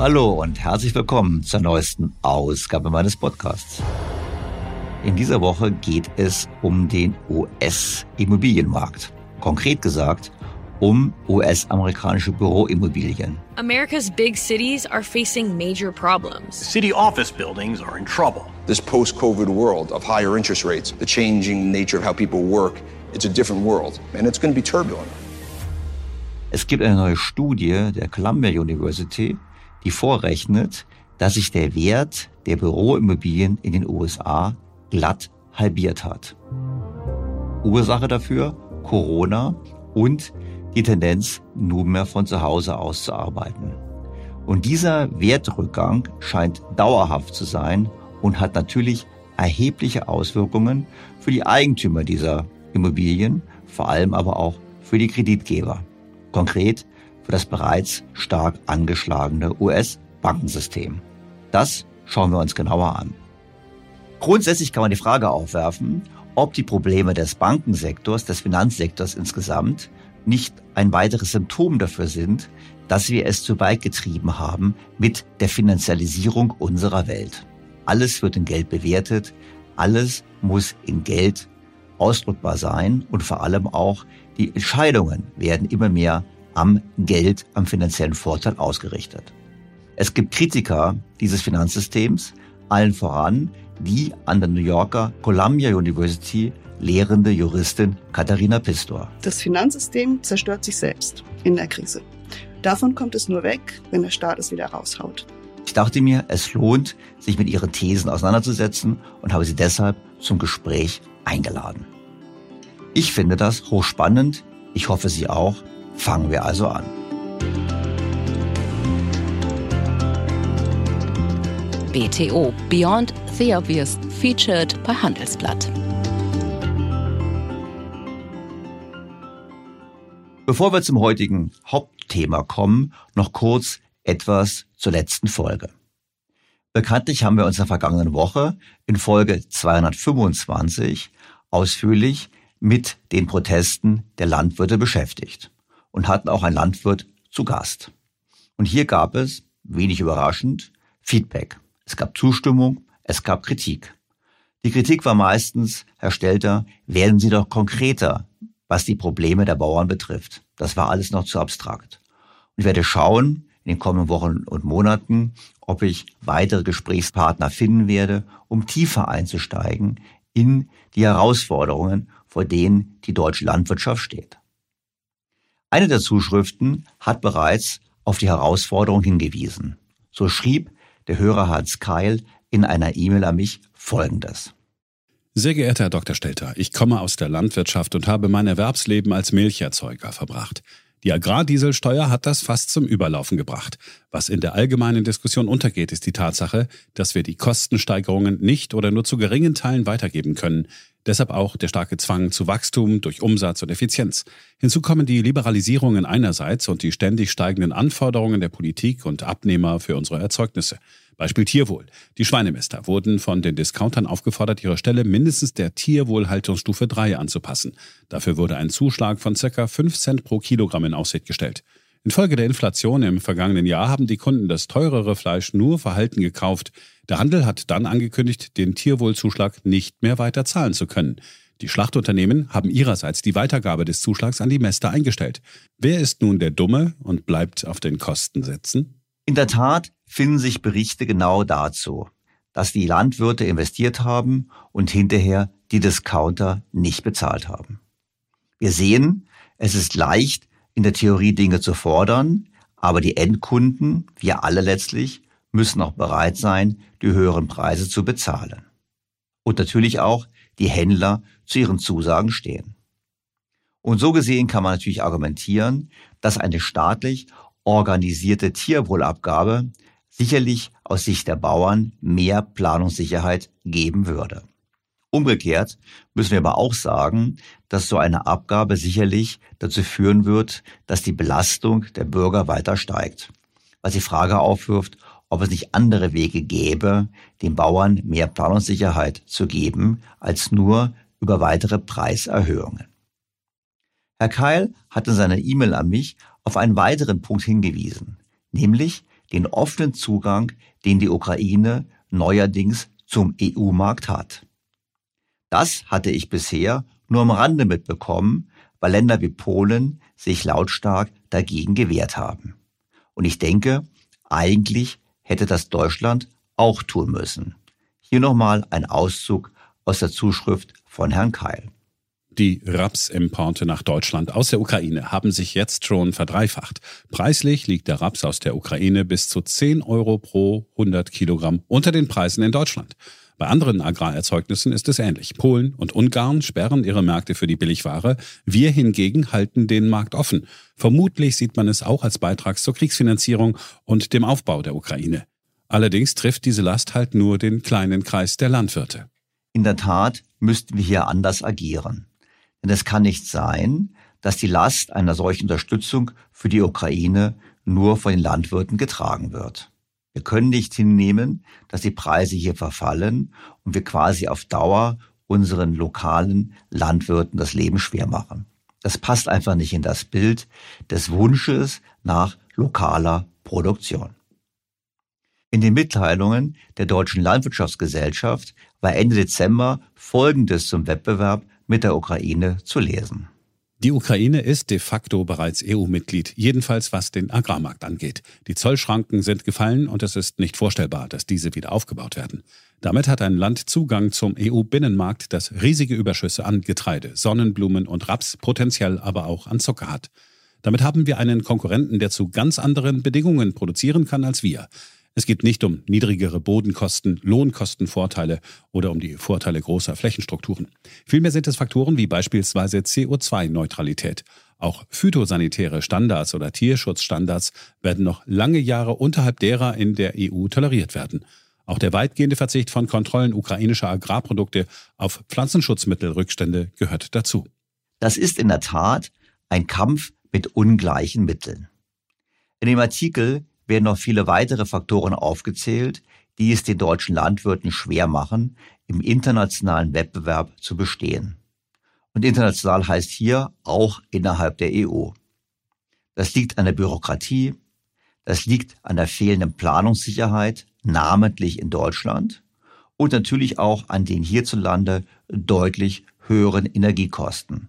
Hallo und herzlich willkommen zur neuesten Ausgabe meines Podcasts. In dieser Woche geht es um den US-Immobilienmarkt. Konkret gesagt um US-amerikanische Büroimmobilien. America's big cities are facing major problems. City office buildings are in trouble. This post-COVID world of higher interest rates, the changing nature of how people work, it's a different world and it's going to be turbulent. Es gibt eine neue Studie der Columbia University, die vorrechnet, dass sich der Wert der Büroimmobilien in den USA glatt halbiert hat. Ursache dafür Corona und die Tendenz, nunmehr von zu Hause aus zu arbeiten. Und dieser Wertrückgang scheint dauerhaft zu sein und hat natürlich erhebliche Auswirkungen für die Eigentümer dieser Immobilien, vor allem aber auch für die Kreditgeber. Konkret für das bereits stark angeschlagene US-Bankensystem. Das schauen wir uns genauer an. Grundsätzlich kann man die Frage aufwerfen, ob die Probleme des Bankensektors, des Finanzsektors insgesamt nicht ein weiteres Symptom dafür sind, dass wir es zu weit getrieben haben mit der Finanzialisierung unserer Welt. Alles wird in Geld bewertet, alles muss in Geld ausdrückbar sein und vor allem auch die Entscheidungen werden immer mehr am Geld, am finanziellen Vorteil ausgerichtet. Es gibt Kritiker dieses Finanzsystems, allen voran die an der New Yorker Columbia University lehrende Juristin Katharina Pistor. Das Finanzsystem zerstört sich selbst in der Krise. Davon kommt es nur weg, wenn der Staat es wieder raushaut. Ich dachte mir, es lohnt, sich mit ihren Thesen auseinanderzusetzen und habe sie deshalb zum Gespräch eingeladen. Ich finde das hochspannend, Ich hoffe, Sie auch. Fangen wir also an. BTO Beyond the Obvious featured bei Handelsblatt. Bevor wir zum heutigen Hauptthema kommen, noch kurz etwas zur letzten Folge. Bekanntlich haben wir uns in der vergangenen Woche in Folge 225 ausführlich mit den Protesten der Landwirte beschäftigt und hatten auch einen Landwirt zu Gast. Und hier gab es, wenig überraschend, Feedback. Es gab Zustimmung, es gab Kritik. Die Kritik war meistens, Herr Stelter, werden Sie doch konkreter, was die Probleme der Bauern betrifft. Das war alles noch zu abstrakt. Und ich werde schauen in den kommenden Wochen und Monaten, ob ich weitere Gesprächspartner finden werde, um tiefer einzusteigen in die Herausforderungen, vor denen die deutsche Landwirtschaft steht. Eine der Zuschriften hat bereits auf die Herausforderung hingewiesen. So schrieb der Hörer Hans Keil in einer E-Mail an mich Folgendes. Sehr geehrter Herr Dr. Stelter, ich komme aus der Landwirtschaft und habe mein Erwerbsleben als Milcherzeuger verbracht. Die Agrardieselsteuer hat das fast zum Überlaufen gebracht. Was in der allgemeinen Diskussion untergeht, ist die Tatsache, dass wir die Kostensteigerungen nicht oder nur zu geringen Teilen weitergeben können. Deshalb auch der starke Zwang zu Wachstum durch Umsatz und Effizienz. Hinzu kommen die Liberalisierungen einerseits und die ständig steigenden Anforderungen der Politik und Abnehmer für unsere Erzeugnisse. Beispiel Tierwohl. Die Schweinemester wurden von den Discountern aufgefordert, ihre Stelle mindestens der Tierwohlhaltungsstufe 3 anzupassen. Dafür wurde ein Zuschlag von ca. 5 Cent pro Kilogramm in Aussicht gestellt. Infolge der Inflation im vergangenen Jahr haben die Kunden das teurere Fleisch nur verhalten gekauft. Der Handel hat dann angekündigt, den Tierwohlzuschlag nicht mehr weiter zahlen zu können. Die Schlachtunternehmen haben ihrerseits die Weitergabe des Zuschlags an die Mäster eingestellt. Wer ist nun der Dumme und bleibt auf den Kosten sitzen? In der Tat finden sich Berichte genau dazu, dass die Landwirte investiert haben und hinterher die Discounter nicht bezahlt haben. Wir sehen, es ist leicht, in der Theorie Dinge zu fordern, aber die Endkunden, wir alle letztlich, müssen auch bereit sein, die höheren Preise zu bezahlen. Und natürlich auch die Händler zu ihren Zusagen stehen. Und so gesehen kann man natürlich argumentieren, dass eine staatlich organisierte Tierwohlabgabe sicherlich aus Sicht der Bauern mehr Planungssicherheit geben würde. Umgekehrt müssen wir aber auch sagen, dass so eine Abgabe sicherlich dazu führen wird, dass die Belastung der Bürger weiter steigt. Was die Frage aufwirft, ob es nicht andere Wege gäbe, den Bauern mehr Planungssicherheit zu geben, als nur über weitere Preiserhöhungen. Herr Keil hat in seiner E-Mail an mich auf einen weiteren Punkt hingewiesen, nämlich den offenen Zugang, den die Ukraine neuerdings zum EU-Markt hat. Das hatte ich bisher nur am Rande mitbekommen, weil Länder wie Polen sich lautstark dagegen gewehrt haben. Und ich denke, eigentlich hätte das Deutschland auch tun müssen. Hier nochmal ein Auszug aus der Zuschrift von Herrn Keil. Die Rapsimporte nach Deutschland aus der Ukraine haben sich jetzt schon verdreifacht. Preislich liegt der Raps aus der Ukraine bis zu 10 Euro pro 100 Kilogramm unter den Preisen in Deutschland. Bei anderen Agrarerzeugnissen ist es ähnlich. Polen und Ungarn sperren ihre Märkte für die Billigware. Wir hingegen halten den Markt offen. Vermutlich sieht man es auch als Beitrag zur Kriegsfinanzierung und dem Aufbau der Ukraine. Allerdings trifft diese Last halt nur den kleinen Kreis der Landwirte. In der Tat müssten wir hier anders agieren. Denn es kann nicht sein, dass die Last einer solchen Unterstützung für die Ukraine nur von den Landwirten getragen wird. Wir können nicht hinnehmen, dass die Preise hier verfallen und wir quasi auf Dauer unseren lokalen Landwirten das Leben schwer machen. Das passt einfach nicht in das Bild des Wunsches nach lokaler Produktion. In den Mitteilungen der Deutschen Landwirtschaftsgesellschaft war Ende Dezember Folgendes zum Wettbewerb mit der Ukraine zu lesen. Die Ukraine ist de facto bereits EU-Mitglied, jedenfalls was den Agrarmarkt angeht. Die Zollschranken sind gefallen und es ist nicht vorstellbar, dass diese wieder aufgebaut werden. Damit hat ein Land Zugang zum EU-Binnenmarkt, das riesige Überschüsse an Getreide, Sonnenblumen und Raps, potenziell aber auch an Zucker hat. Damit haben wir einen Konkurrenten, der zu ganz anderen Bedingungen produzieren kann als wir. Es geht nicht um niedrigere Bodenkosten, Lohnkostenvorteile oder um die Vorteile großer Flächenstrukturen. Vielmehr sind es Faktoren wie beispielsweise CO2-Neutralität. Auch phytosanitäre Standards oder Tierschutzstandards werden noch lange Jahre unterhalb derer in der EU toleriert werden. Auch der weitgehende Verzicht von Kontrollen ukrainischer Agrarprodukte auf Pflanzenschutzmittelrückstände gehört dazu. Das ist in der Tat ein Kampf mit ungleichen Mitteln. In dem Artikel werden noch viele weitere Faktoren aufgezählt, die es den deutschen Landwirten schwer machen, im internationalen Wettbewerb zu bestehen. Und international heißt hier auch innerhalb der EU. Das liegt an der Bürokratie, das liegt an der fehlenden Planungssicherheit, namentlich in Deutschland, und natürlich auch an den hierzulande deutlich höheren Energiekosten.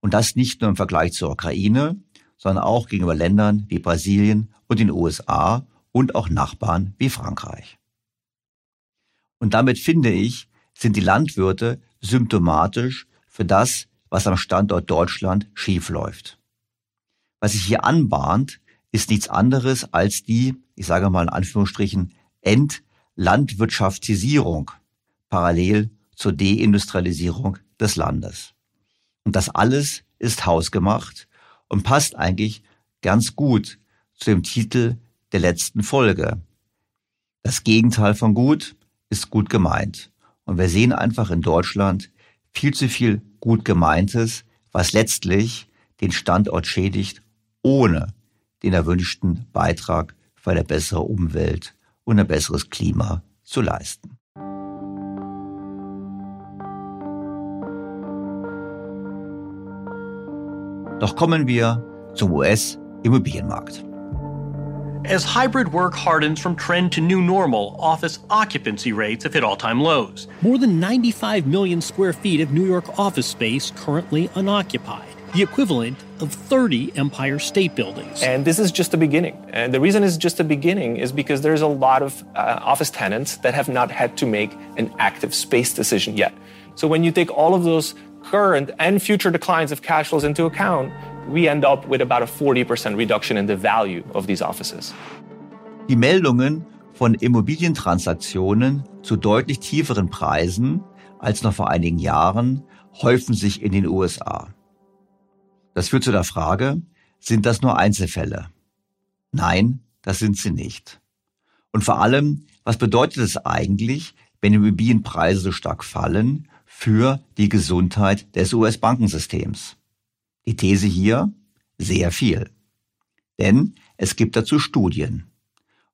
Und das nicht nur im Vergleich zur Ukraine, sondern auch gegenüber Ländern wie Brasilien und den USA und auch Nachbarn wie Frankreich. Und damit finde ich, sind die Landwirte symptomatisch für das, was am Standort Deutschland schiefläuft. Was sich hier anbahnt, ist nichts anderes als die, ich sage mal in Anführungsstrichen, Entlandwirtschaftisierung parallel zur Deindustrialisierung des Landes. Und das alles ist hausgemacht und passt eigentlich ganz gut zu dem Titel der letzten Folge. Das Gegenteil von gut ist gut gemeint. Und wir sehen einfach in Deutschland viel zu viel gut gemeintes, was letztlich den Standort schädigt, ohne den erwünschten Beitrag für eine bessere Umwelt und ein besseres Klima zu leisten. Doch kommen wir zum US-Immobilienmarkt. As hybrid work hardens from trend to new normal, office occupancy rates have hit all time lows. More than 95 million square feet of New York office space currently unoccupied, the equivalent of 30 Empire State Buildings. And this is just the beginning. And the reason it's just the beginning is because there's a lot of uh, office tenants that have not had to make an active space decision yet. So when you take all of those current and future declines of cash flows into account, we end up with about a 40% reduction in the value of these offices. Die Meldungen von Immobilientransaktionen zu deutlich tieferen Preisen als noch vor einigen Jahren häufen sich in den USA. Das führt zu der Frage, sind das nur Einzelfälle? Nein, das sind sie nicht. Und vor allem, was bedeutet es eigentlich, wenn Immobilienpreise so stark fallen für die Gesundheit des US-Bankensystems? Die These hier, sehr viel. Denn es gibt dazu Studien.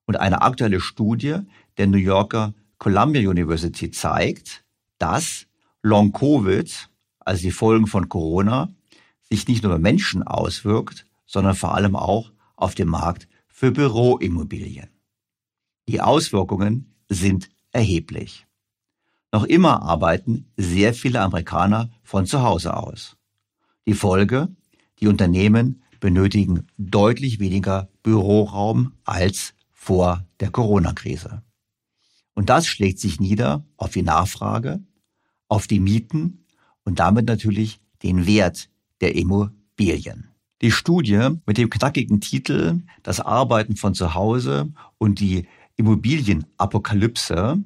Und eine aktuelle Studie der New Yorker Columbia University zeigt, dass Long Covid, also die Folgen von Corona, sich nicht nur bei Menschen auswirkt, sondern vor allem auch auf dem Markt für Büroimmobilien. Die Auswirkungen sind erheblich. Noch immer arbeiten sehr viele Amerikaner von zu Hause aus. Die Folge, die Unternehmen benötigen deutlich weniger Büroraum als vor der Corona-Krise. Und das schlägt sich nieder auf die Nachfrage, auf die Mieten und damit natürlich den Wert der Immobilien. Die Studie mit dem knackigen Titel Das Arbeiten von zu Hause und die Immobilienapokalypse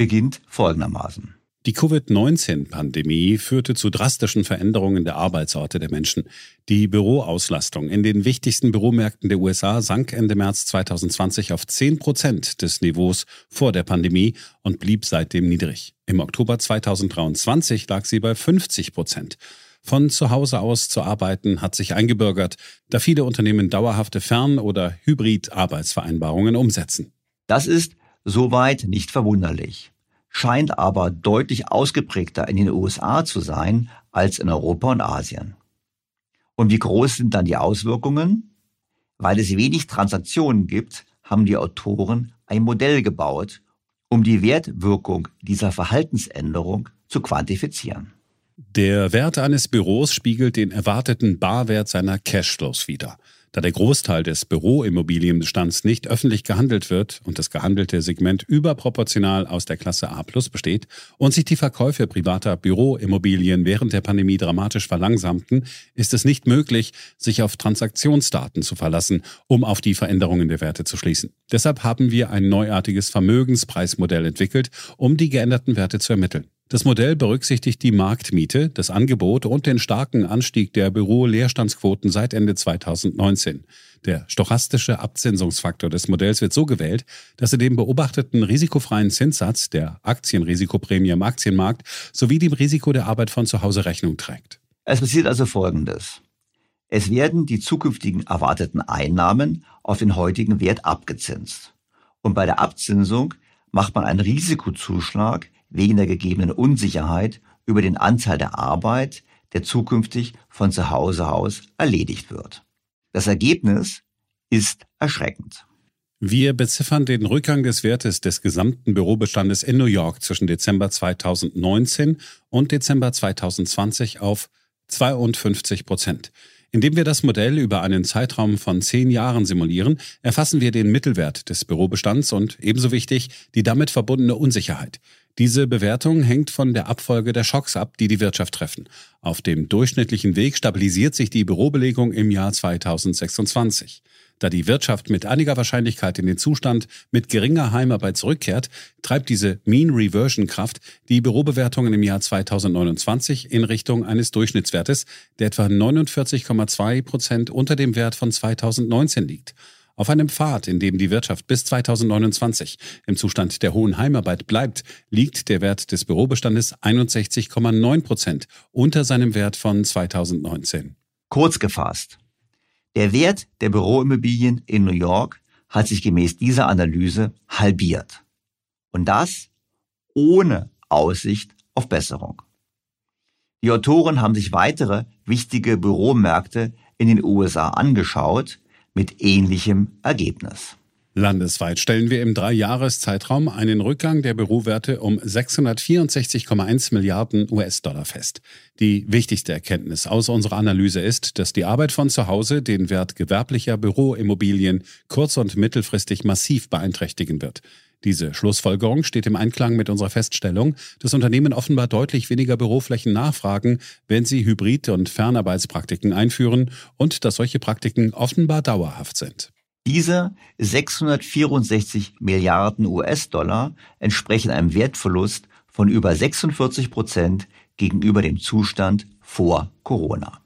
beginnt folgendermaßen. Die Covid-19-Pandemie führte zu drastischen Veränderungen der Arbeitsorte der Menschen. Die Büroauslastung in den wichtigsten Büromärkten der USA sank Ende März 2020 auf 10 Prozent des Niveaus vor der Pandemie und blieb seitdem niedrig. Im Oktober 2023 lag sie bei 50 Prozent. Von zu Hause aus zu arbeiten hat sich eingebürgert, da viele Unternehmen dauerhafte Fern- oder Hybrid-Arbeitsvereinbarungen umsetzen. Das ist soweit nicht verwunderlich scheint aber deutlich ausgeprägter in den USA zu sein als in Europa und Asien. Und wie groß sind dann die Auswirkungen? Weil es wenig Transaktionen gibt, haben die Autoren ein Modell gebaut, um die Wertwirkung dieser Verhaltensänderung zu quantifizieren. Der Wert eines Büros spiegelt den erwarteten Barwert seiner Cashflows wider. Da der Großteil des Büroimmobilienbestands nicht öffentlich gehandelt wird und das gehandelte Segment überproportional aus der Klasse A plus besteht und sich die Verkäufe privater Büroimmobilien während der Pandemie dramatisch verlangsamten, ist es nicht möglich, sich auf Transaktionsdaten zu verlassen, um auf die Veränderungen der Werte zu schließen. Deshalb haben wir ein neuartiges Vermögenspreismodell entwickelt, um die geänderten Werte zu ermitteln. Das Modell berücksichtigt die Marktmiete, das Angebot und den starken Anstieg der Büro-Leerstandsquoten seit Ende 2019. Der stochastische Abzinsungsfaktor des Modells wird so gewählt, dass er den beobachteten risikofreien Zinssatz der Aktienrisikoprämie im Aktienmarkt sowie dem Risiko der Arbeit von zu Hause Rechnung trägt. Es passiert also Folgendes. Es werden die zukünftigen erwarteten Einnahmen auf den heutigen Wert abgezinst. Und bei der Abzinsung macht man einen Risikozuschlag wegen der gegebenen Unsicherheit über den Anteil der Arbeit, der zukünftig von zu Hause aus erledigt wird. Das Ergebnis ist erschreckend. Wir beziffern den Rückgang des Wertes des gesamten Bürobestandes in New York zwischen Dezember 2019 und Dezember 2020 auf 52 Prozent. Indem wir das Modell über einen Zeitraum von zehn Jahren simulieren, erfassen wir den Mittelwert des Bürobestands und ebenso wichtig die damit verbundene Unsicherheit. Diese Bewertung hängt von der Abfolge der Schocks ab, die die Wirtschaft treffen. Auf dem durchschnittlichen Weg stabilisiert sich die Bürobelegung im Jahr 2026. Da die Wirtschaft mit einiger Wahrscheinlichkeit in den Zustand mit geringer Heimarbeit zurückkehrt, treibt diese Mean Reversion Kraft die Bürobewertungen im Jahr 2029 in Richtung eines Durchschnittswertes, der etwa 49,2 Prozent unter dem Wert von 2019 liegt. Auf einem Pfad, in dem die Wirtschaft bis 2029 im Zustand der hohen Heimarbeit bleibt, liegt der Wert des Bürobestandes 61,9 Prozent unter seinem Wert von 2019. Kurz gefasst. Der Wert der Büroimmobilien in New York hat sich gemäß dieser Analyse halbiert. Und das ohne Aussicht auf Besserung. Die Autoren haben sich weitere wichtige Büromärkte in den USA angeschaut, mit ähnlichem Ergebnis. Landesweit stellen wir im Dreijahreszeitraum einen Rückgang der Bürowerte um 664,1 Milliarden US-Dollar fest. Die wichtigste Erkenntnis aus unserer Analyse ist, dass die Arbeit von zu Hause den Wert gewerblicher Büroimmobilien kurz- und mittelfristig massiv beeinträchtigen wird. Diese Schlussfolgerung steht im Einklang mit unserer Feststellung, dass Unternehmen offenbar deutlich weniger Büroflächen nachfragen, wenn sie Hybrid- und Fernarbeitspraktiken einführen und dass solche Praktiken offenbar dauerhaft sind. Diese 664 Milliarden US-Dollar entsprechen einem Wertverlust von über 46 Prozent gegenüber dem Zustand vor Corona.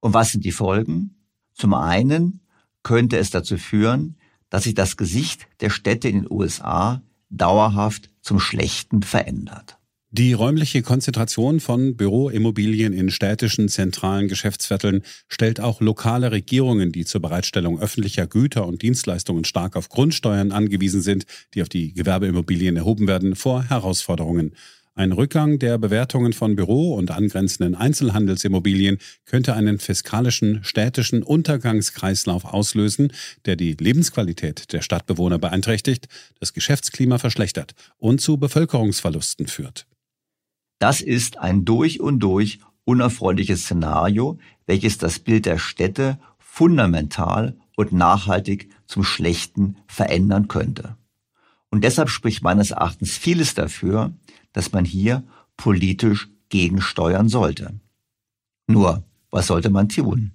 Und was sind die Folgen? Zum einen könnte es dazu führen, dass sich das Gesicht der Städte in den USA dauerhaft zum Schlechten verändert. Die räumliche Konzentration von Büroimmobilien in städtischen zentralen Geschäftsvierteln stellt auch lokale Regierungen, die zur Bereitstellung öffentlicher Güter und Dienstleistungen stark auf Grundsteuern angewiesen sind, die auf die Gewerbeimmobilien erhoben werden, vor Herausforderungen. Ein Rückgang der Bewertungen von Büro- und angrenzenden Einzelhandelsimmobilien könnte einen fiskalischen städtischen Untergangskreislauf auslösen, der die Lebensqualität der Stadtbewohner beeinträchtigt, das Geschäftsklima verschlechtert und zu Bevölkerungsverlusten führt. Das ist ein durch und durch unerfreuliches Szenario, welches das Bild der Städte fundamental und nachhaltig zum Schlechten verändern könnte. Und deshalb spricht meines Erachtens vieles dafür, dass man hier politisch gegensteuern sollte. Nur, was sollte man tun?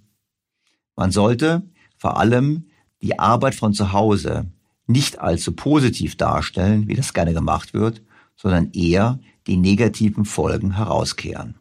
Man sollte vor allem die Arbeit von zu Hause nicht allzu positiv darstellen, wie das gerne gemacht wird, sondern eher die negativen Folgen herauskehren.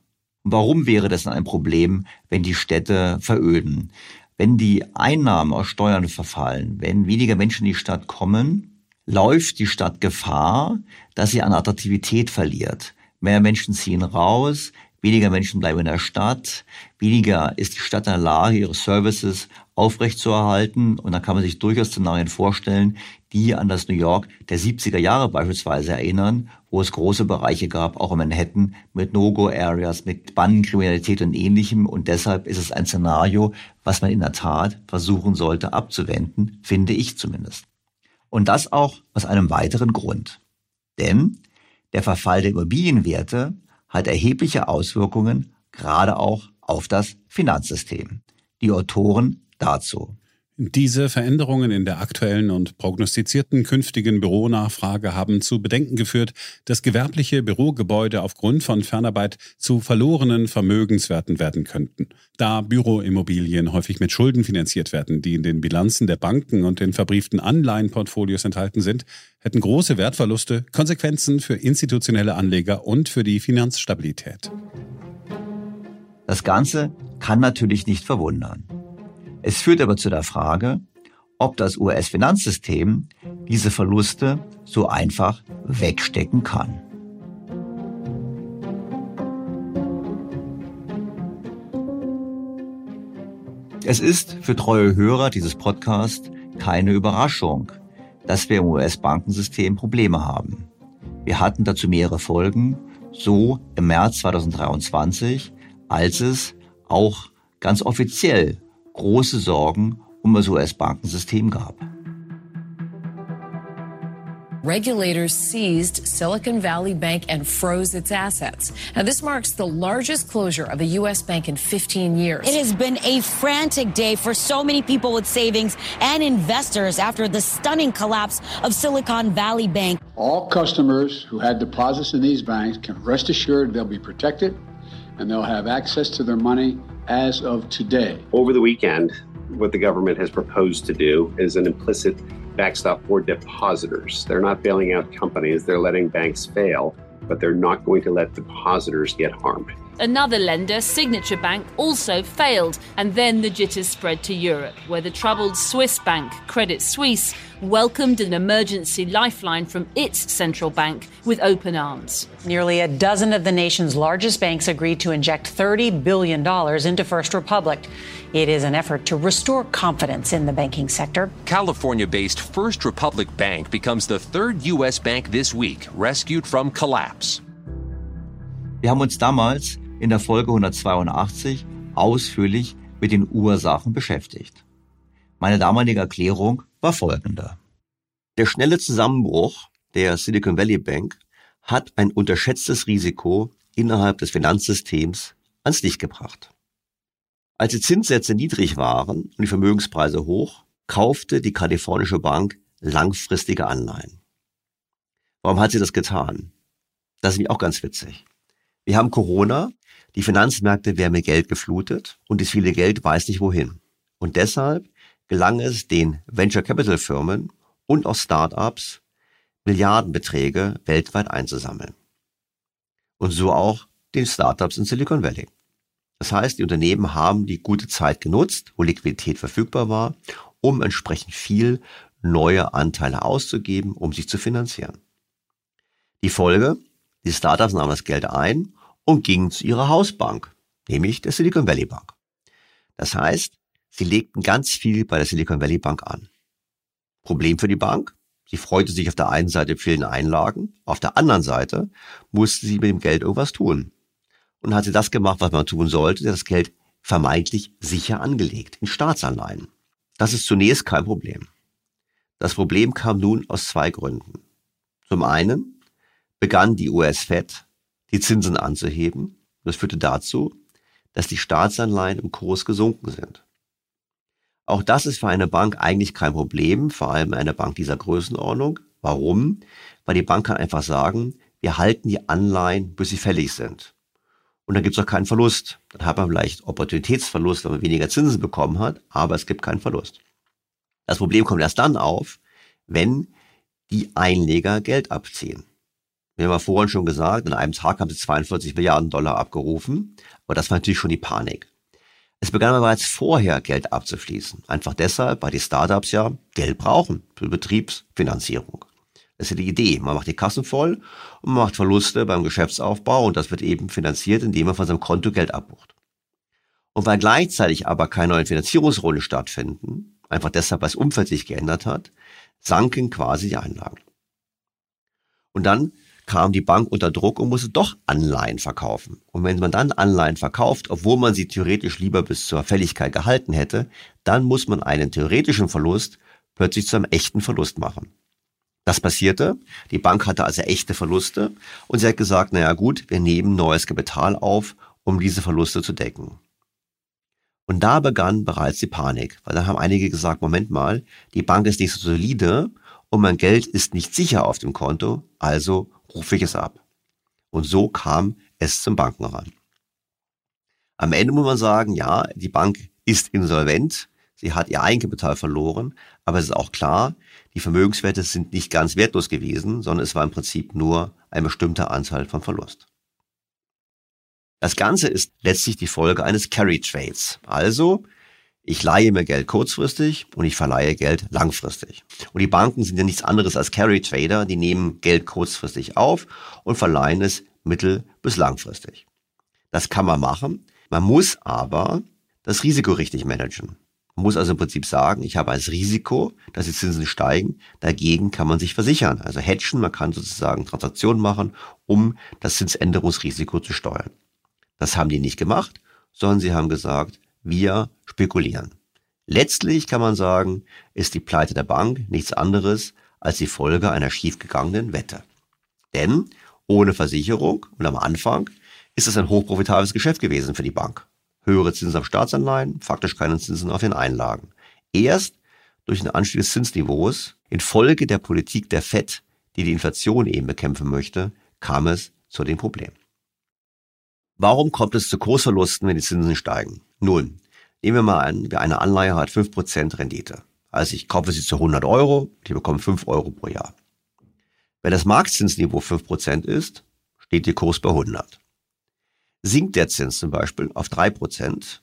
warum wäre das ein Problem, wenn die Städte veröden? Wenn die Einnahmen aus Steuern verfallen, wenn weniger Menschen in die Stadt kommen, läuft die Stadt Gefahr, dass sie an Attraktivität verliert. Mehr Menschen ziehen raus, weniger Menschen bleiben in der Stadt, weniger ist die Stadt in der Lage, ihre Services aufrechtzuerhalten. Und da kann man sich durchaus Szenarien vorstellen, die an das New York der 70er Jahre beispielsweise erinnern, wo es große Bereiche gab, auch in Manhattan, mit No-Go-Areas, mit Bandenkriminalität und ähnlichem. Und deshalb ist es ein Szenario, was man in der Tat versuchen sollte abzuwenden, finde ich zumindest. Und das auch aus einem weiteren Grund. Denn der Verfall der Immobilienwerte hat erhebliche Auswirkungen gerade auch auf das Finanzsystem. Die Autoren dazu. Diese Veränderungen in der aktuellen und prognostizierten künftigen Büronachfrage haben zu Bedenken geführt, dass gewerbliche Bürogebäude aufgrund von Fernarbeit zu verlorenen Vermögenswerten werden könnten. Da Büroimmobilien häufig mit Schulden finanziert werden, die in den Bilanzen der Banken und den verbrieften Anleihenportfolios enthalten sind, hätten große Wertverluste Konsequenzen für institutionelle Anleger und für die Finanzstabilität. Das Ganze kann natürlich nicht verwundern. Es führt aber zu der Frage, ob das US-Finanzsystem diese Verluste so einfach wegstecken kann. Es ist für treue Hörer dieses Podcasts keine Überraschung, dass wir im US-Bankensystem Probleme haben. Wir hatten dazu mehrere Folgen, so im März 2023, als es auch ganz offiziell große Sorgen um das US-Bankensystem gab. regulators seized Silicon Valley Bank and froze its assets. Now, this marks the largest closure of a U.S. bank in 15 years. It has been a frantic day for so many people with savings and investors after the stunning collapse of Silicon Valley Bank. All customers who had deposits in these banks can rest assured they'll be protected and they'll have access to their money as of today. Over the weekend, what the government has proposed to do is an implicit backstop for depositors. They're not bailing out companies, they're letting banks fail, but they're not going to let depositors get harmed. Another lender, Signature Bank, also failed, and then the jitters spread to Europe, where the troubled Swiss bank, Credit Suisse, welcomed an emergency lifeline from its central bank with open arms. Nearly a dozen of the nation's largest banks agreed to inject $30 billion into First Republic. It is an effort to restore confidence in the banking sector. California based First Republic Bank becomes the third U.S. bank this week rescued from collapse. Wir haben uns damals in der Folge 182 ausführlich mit den Ursachen beschäftigt. Meine damalige Erklärung war folgende. Der schnelle Zusammenbruch der Silicon Valley Bank hat ein unterschätztes Risiko innerhalb des Finanzsystems ans Licht gebracht. Als die Zinssätze niedrig waren und die Vermögenspreise hoch, kaufte die kalifornische Bank langfristige Anleihen. Warum hat sie das getan? Das ist nämlich auch ganz witzig. Wir haben Corona, die Finanzmärkte werden mit Geld geflutet und das viele Geld weiß nicht wohin. Und deshalb gelang es den Venture Capital Firmen und auch Startups, Milliardenbeträge weltweit einzusammeln. Und so auch den Startups in Silicon Valley. Das heißt, die Unternehmen haben die gute Zeit genutzt, wo Liquidität verfügbar war, um entsprechend viel neue Anteile auszugeben, um sich zu finanzieren. Die Folge, die Startups nahmen das Geld ein und gingen zu ihrer Hausbank, nämlich der Silicon Valley Bank. Das heißt, sie legten ganz viel bei der Silicon Valley Bank an. Problem für die Bank? Sie freute sich auf der einen Seite vielen Einlagen, auf der anderen Seite musste sie mit dem Geld irgendwas tun. Und hat sie das gemacht, was man tun sollte, das Geld vermeintlich sicher angelegt, in Staatsanleihen. Das ist zunächst kein Problem. Das Problem kam nun aus zwei Gründen. Zum einen begann die US-Fed die Zinsen anzuheben. Das führte dazu, dass die Staatsanleihen im Kurs gesunken sind. Auch das ist für eine Bank eigentlich kein Problem, vor allem eine Bank dieser Größenordnung. Warum? Weil die Bank kann einfach sagen, wir halten die Anleihen, bis sie fällig sind. Und dann gibt es auch keinen Verlust. Dann hat man vielleicht Opportunitätsverlust, wenn man weniger Zinsen bekommen hat, aber es gibt keinen Verlust. Das Problem kommt erst dann auf, wenn die Einleger Geld abziehen. Wir haben ja vorhin schon gesagt, an einem Tag haben sie 42 Milliarden Dollar abgerufen, aber das war natürlich schon die Panik. Es begann aber bereits vorher Geld abzufließen. Einfach deshalb, weil die Startups ja Geld brauchen für Betriebsfinanzierung. Das ist ja die Idee. Man macht die Kassen voll und man macht Verluste beim Geschäftsaufbau und das wird eben finanziert, indem man von seinem Konto Geld abbucht. Und weil gleichzeitig aber keine neuen Finanzierungsrunden stattfinden, einfach deshalb, weil das Umfeld sich geändert hat, sanken quasi die Einlagen. Und dann kam die Bank unter Druck und musste doch Anleihen verkaufen. Und wenn man dann Anleihen verkauft, obwohl man sie theoretisch lieber bis zur Fälligkeit gehalten hätte, dann muss man einen theoretischen Verlust plötzlich zu einem echten Verlust machen. Das passierte. Die Bank hatte also echte Verluste und sie hat gesagt, naja gut, wir nehmen neues Kapital auf, um diese Verluste zu decken. Und da begann bereits die Panik, weil da haben einige gesagt, Moment mal, die Bank ist nicht so solide und mein Geld ist nicht sicher auf dem Konto, also rufe ich es ab. Und so kam es zum Bankenrand. Am Ende muss man sagen, ja, die Bank ist insolvent, sie hat ihr Eigenkapital verloren, aber es ist auch klar, die Vermögenswerte sind nicht ganz wertlos gewesen, sondern es war im Prinzip nur eine bestimmte Anzahl von Verlust. Das Ganze ist letztlich die Folge eines Carry Trades. Also, ich leihe mir Geld kurzfristig und ich verleihe Geld langfristig. Und die Banken sind ja nichts anderes als Carry Trader, die nehmen Geld kurzfristig auf und verleihen es mittel- bis langfristig. Das kann man machen. Man muss aber das Risiko richtig managen. Man muss also im Prinzip sagen, ich habe als Risiko, dass die Zinsen steigen. Dagegen kann man sich versichern. Also hedgen, man kann sozusagen Transaktionen machen, um das Zinsänderungsrisiko zu steuern. Das haben die nicht gemacht, sondern sie haben gesagt, wir spekulieren. Letztlich kann man sagen, ist die Pleite der Bank nichts anderes als die Folge einer schiefgegangenen Wette. Denn ohne Versicherung und am Anfang ist es ein hochprofitables Geschäft gewesen für die Bank. Höhere Zinsen auf Staatsanleihen, faktisch keine Zinsen auf den Einlagen. Erst durch den Anstieg des Zinsniveaus infolge der Politik der FED, die die Inflation eben bekämpfen möchte, kam es zu den Problemen. Warum kommt es zu Kursverlusten, wenn die Zinsen steigen? Nun, nehmen wir mal an, eine Anleihe hat 5% Rendite. Also ich kaufe sie zu 100 Euro, ich bekomme 5 Euro pro Jahr. Wenn das Marktzinsniveau 5% ist, steht der Kurs bei 100. Sinkt der Zins zum Beispiel auf 3%,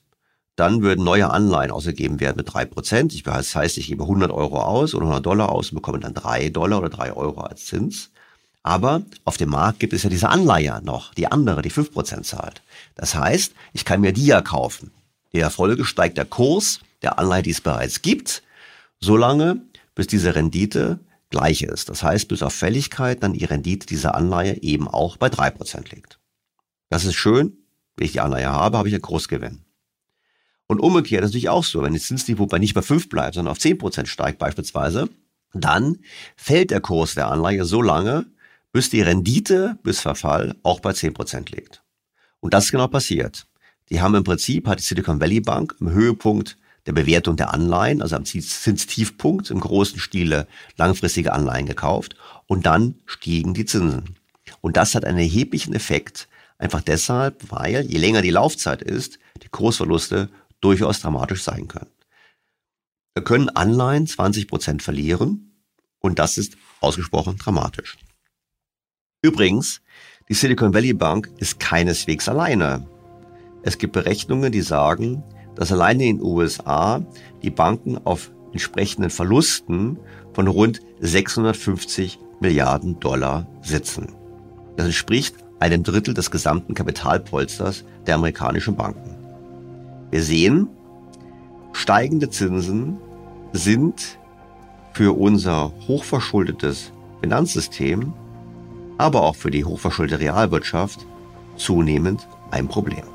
dann würden neue Anleihen ausgegeben werden mit 3%. Ich, das heißt, ich gebe 100 Euro aus oder 100 Dollar aus und bekomme dann 3 Dollar oder 3 Euro als Zins. Aber auf dem Markt gibt es ja diese Anleihe noch, die andere, die 5% zahlt. Das heißt, ich kann mir die ja kaufen. Der Folge steigt der Kurs der Anleihe, die es bereits gibt, solange bis diese Rendite gleich ist. Das heißt, bis auf Fälligkeit dann die Rendite dieser Anleihe eben auch bei 3% liegt. Das ist schön. Wenn ich die Anleihe habe, habe ich einen Großgewinn. Und umgekehrt ist natürlich auch so, wenn das Zinsniveau bei nicht bei 5 bleibt, sondern auf 10% steigt beispielsweise, dann fällt der Kurs der Anleihe so lange, bis die Rendite bis Verfall auch bei 10% liegt. Und das ist genau passiert. Die haben im Prinzip, hat die Silicon Valley Bank im Höhepunkt der Bewertung der Anleihen, also am Zinstiefpunkt im großen Stile langfristige Anleihen gekauft und dann stiegen die Zinsen. Und das hat einen erheblichen Effekt, einfach deshalb, weil je länger die Laufzeit ist, die Kursverluste durchaus dramatisch sein können. Wir können Anleihen 20 Prozent verlieren und das ist ausgesprochen dramatisch. Übrigens, die Silicon Valley Bank ist keineswegs alleine. Es gibt Berechnungen, die sagen, dass alleine in den USA die Banken auf entsprechenden Verlusten von rund 650 Milliarden Dollar sitzen. Das entspricht einem Drittel des gesamten Kapitalpolsters der amerikanischen Banken. Wir sehen, steigende Zinsen sind für unser hochverschuldetes Finanzsystem aber auch für die hochverschuldete Realwirtschaft zunehmend ein Problem.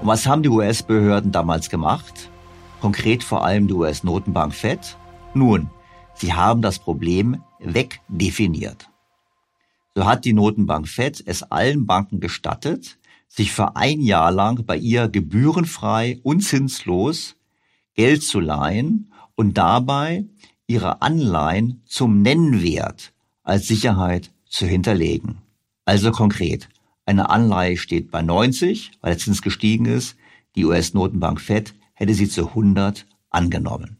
Und was haben die US-Behörden damals gemacht? Konkret vor allem die US-Notenbank Fed? Nun, sie haben das Problem wegdefiniert. So hat die Notenbank Fed es allen Banken gestattet, sich für ein Jahr lang bei ihr gebührenfrei und zinslos Geld zu leihen und dabei ihre Anleihen zum Nennwert als Sicherheit zu hinterlegen. Also konkret, eine Anleihe steht bei 90, weil der Zins gestiegen ist, die US-Notenbank Fed hätte sie zu 100 angenommen.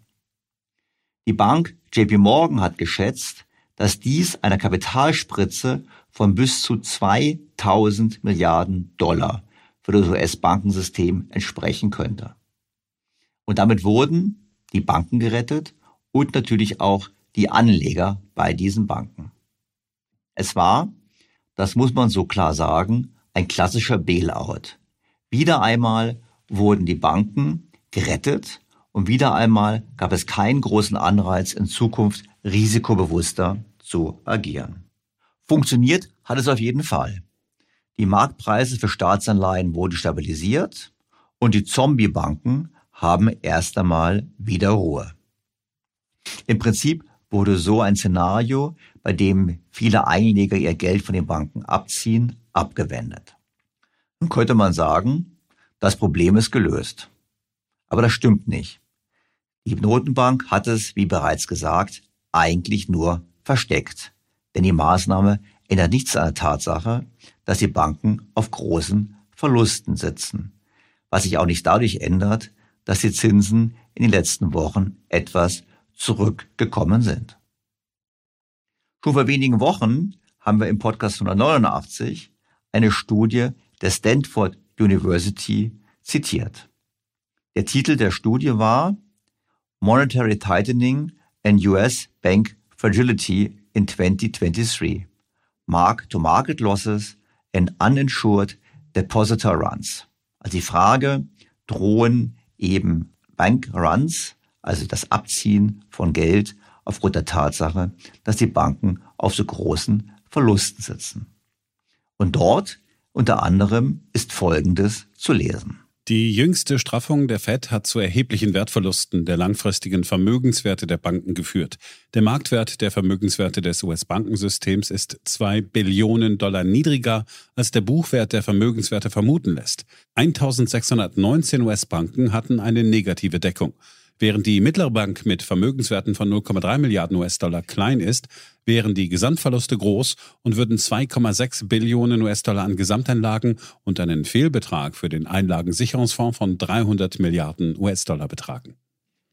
Die Bank JP Morgan hat geschätzt, dass dies einer Kapitalspritze von bis zu 2000 Milliarden Dollar für das US-Bankensystem entsprechen könnte. Und damit wurden die Banken gerettet und natürlich auch die Anleger bei diesen Banken. Es war, das muss man so klar sagen, ein klassischer Bailout. Wieder einmal wurden die Banken gerettet und wieder einmal gab es keinen großen Anreiz, in Zukunft risikobewusster zu agieren. Funktioniert hat es auf jeden Fall. Die Marktpreise für Staatsanleihen wurden stabilisiert und die Zombie-Banken haben erst einmal wieder Ruhe. Im Prinzip wurde so ein Szenario, bei dem viele Einleger ihr Geld von den Banken abziehen, abgewendet. Nun könnte man sagen, das Problem ist gelöst. Aber das stimmt nicht. Die Notenbank hat es, wie bereits gesagt, eigentlich nur versteckt. Denn die Maßnahme ändert nichts an der Tatsache, dass die Banken auf großen Verlusten sitzen. Was sich auch nicht dadurch ändert, dass die Zinsen in den letzten Wochen etwas zurückgekommen sind. Schon vor wenigen Wochen haben wir im Podcast 189 eine Studie der Stanford University zitiert. Der Titel der Studie war Monetary Tightening and US Bank Fragility in 2023. Mark-to-Market Losses and Uninsured Depositor Runs. Also die Frage, drohen eben Bank Runs, also das Abziehen von Geld aufgrund der Tatsache, dass die Banken auf so großen Verlusten sitzen. Und dort unter anderem ist Folgendes zu lesen. Die jüngste Straffung der Fed hat zu erheblichen Wertverlusten der langfristigen Vermögenswerte der Banken geführt. Der Marktwert der Vermögenswerte des US-Bankensystems ist zwei Billionen Dollar niedriger, als der Buchwert der Vermögenswerte vermuten lässt. 1619 US-Banken hatten eine negative Deckung. Während die mittlere Bank mit Vermögenswerten von 0,3 Milliarden US-Dollar klein ist, wären die Gesamtverluste groß und würden 2,6 Billionen US-Dollar an Gesamtanlagen und einen Fehlbetrag für den Einlagensicherungsfonds von 300 Milliarden US-Dollar betragen.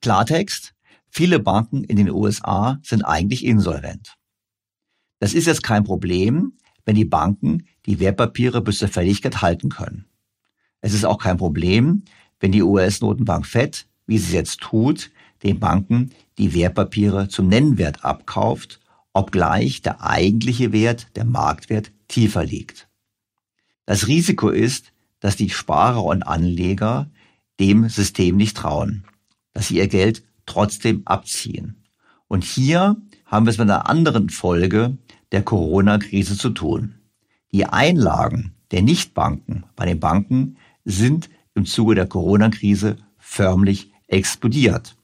Klartext, viele Banken in den USA sind eigentlich insolvent. Das ist jetzt kein Problem, wenn die Banken die Wertpapiere bis zur Fälligkeit halten können. Es ist auch kein Problem, wenn die US-Notenbank Fed wie sie es jetzt tut, den Banken die Wertpapiere zum Nennwert abkauft, obgleich der eigentliche Wert, der Marktwert, tiefer liegt. Das Risiko ist, dass die Sparer und Anleger dem System nicht trauen, dass sie ihr Geld trotzdem abziehen. Und hier haben wir es mit einer anderen Folge der Corona-Krise zu tun. Die Einlagen der Nichtbanken bei den Banken sind im Zuge der Corona-Krise förmlich explodiert,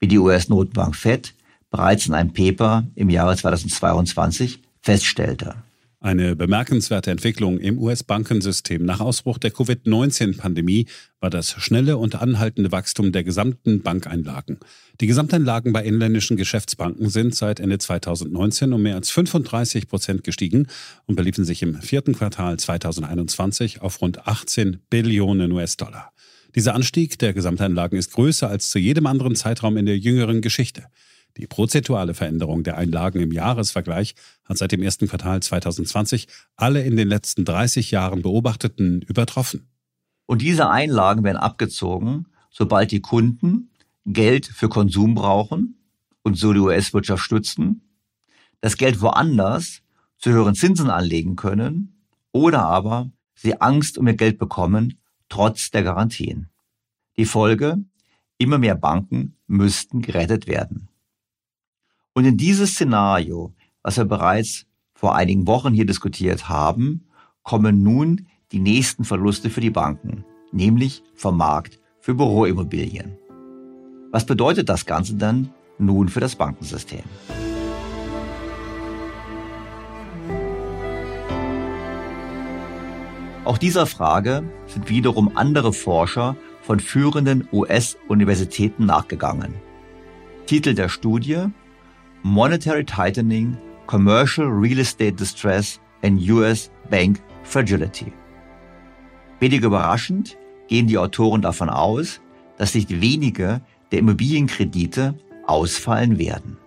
wie die US-Notenbank Fed bereits in einem Paper im Jahre 2022 feststellte. Eine bemerkenswerte Entwicklung im US-Bankensystem nach Ausbruch der Covid-19-Pandemie war das schnelle und anhaltende Wachstum der gesamten Bankeinlagen. Die Gesamteinlagen bei inländischen Geschäftsbanken sind seit Ende 2019 um mehr als 35 Prozent gestiegen und beliefen sich im vierten Quartal 2021 auf rund 18 Billionen US-Dollar. Dieser Anstieg der Gesamteinlagen ist größer als zu jedem anderen Zeitraum in der jüngeren Geschichte. Die prozentuale Veränderung der Einlagen im Jahresvergleich hat seit dem ersten Quartal 2020 alle in den letzten 30 Jahren beobachteten übertroffen. Und diese Einlagen werden abgezogen, sobald die Kunden Geld für Konsum brauchen und so die US-Wirtschaft stützen, das Geld woanders zu höheren Zinsen anlegen können oder aber sie Angst um ihr Geld bekommen trotz der Garantien. Die Folge, immer mehr Banken müssten gerettet werden. Und in dieses Szenario, was wir bereits vor einigen Wochen hier diskutiert haben, kommen nun die nächsten Verluste für die Banken, nämlich vom Markt für Büroimmobilien. Was bedeutet das Ganze dann nun für das Bankensystem? Auch dieser Frage sind wiederum andere Forscher von führenden US-Universitäten nachgegangen. Titel der Studie Monetary Tightening, Commercial Real Estate Distress and US Bank Fragility. Wenig überraschend gehen die Autoren davon aus, dass nicht wenige der Immobilienkredite ausfallen werden.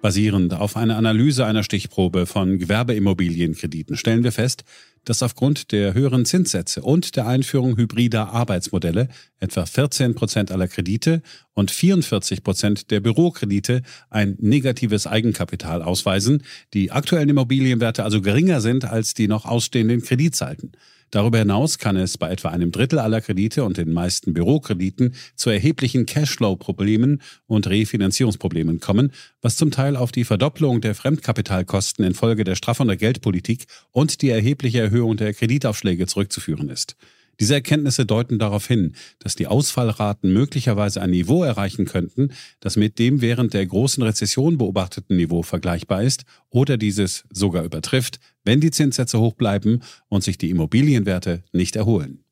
Basierend auf einer Analyse einer Stichprobe von Gewerbeimmobilienkrediten stellen wir fest, dass aufgrund der höheren Zinssätze und der Einführung hybrider Arbeitsmodelle etwa 14 Prozent aller Kredite und 44 Prozent der Bürokredite ein negatives Eigenkapital ausweisen, die aktuellen Immobilienwerte also geringer sind als die noch ausstehenden Kreditzeiten. Darüber hinaus kann es bei etwa einem Drittel aller Kredite und den meisten Bürokrediten zu erheblichen Cashflow-Problemen und Refinanzierungsproblemen kommen, was zum Teil auf die Verdopplung der Fremdkapitalkosten infolge der straffender Geldpolitik und die erhebliche Erhöhung der Kreditaufschläge zurückzuführen ist. Diese Erkenntnisse deuten darauf hin, dass die Ausfallraten möglicherweise ein Niveau erreichen könnten, das mit dem während der großen Rezession beobachteten Niveau vergleichbar ist oder dieses sogar übertrifft, wenn die Zinssätze hoch bleiben und sich die Immobilienwerte nicht erholen.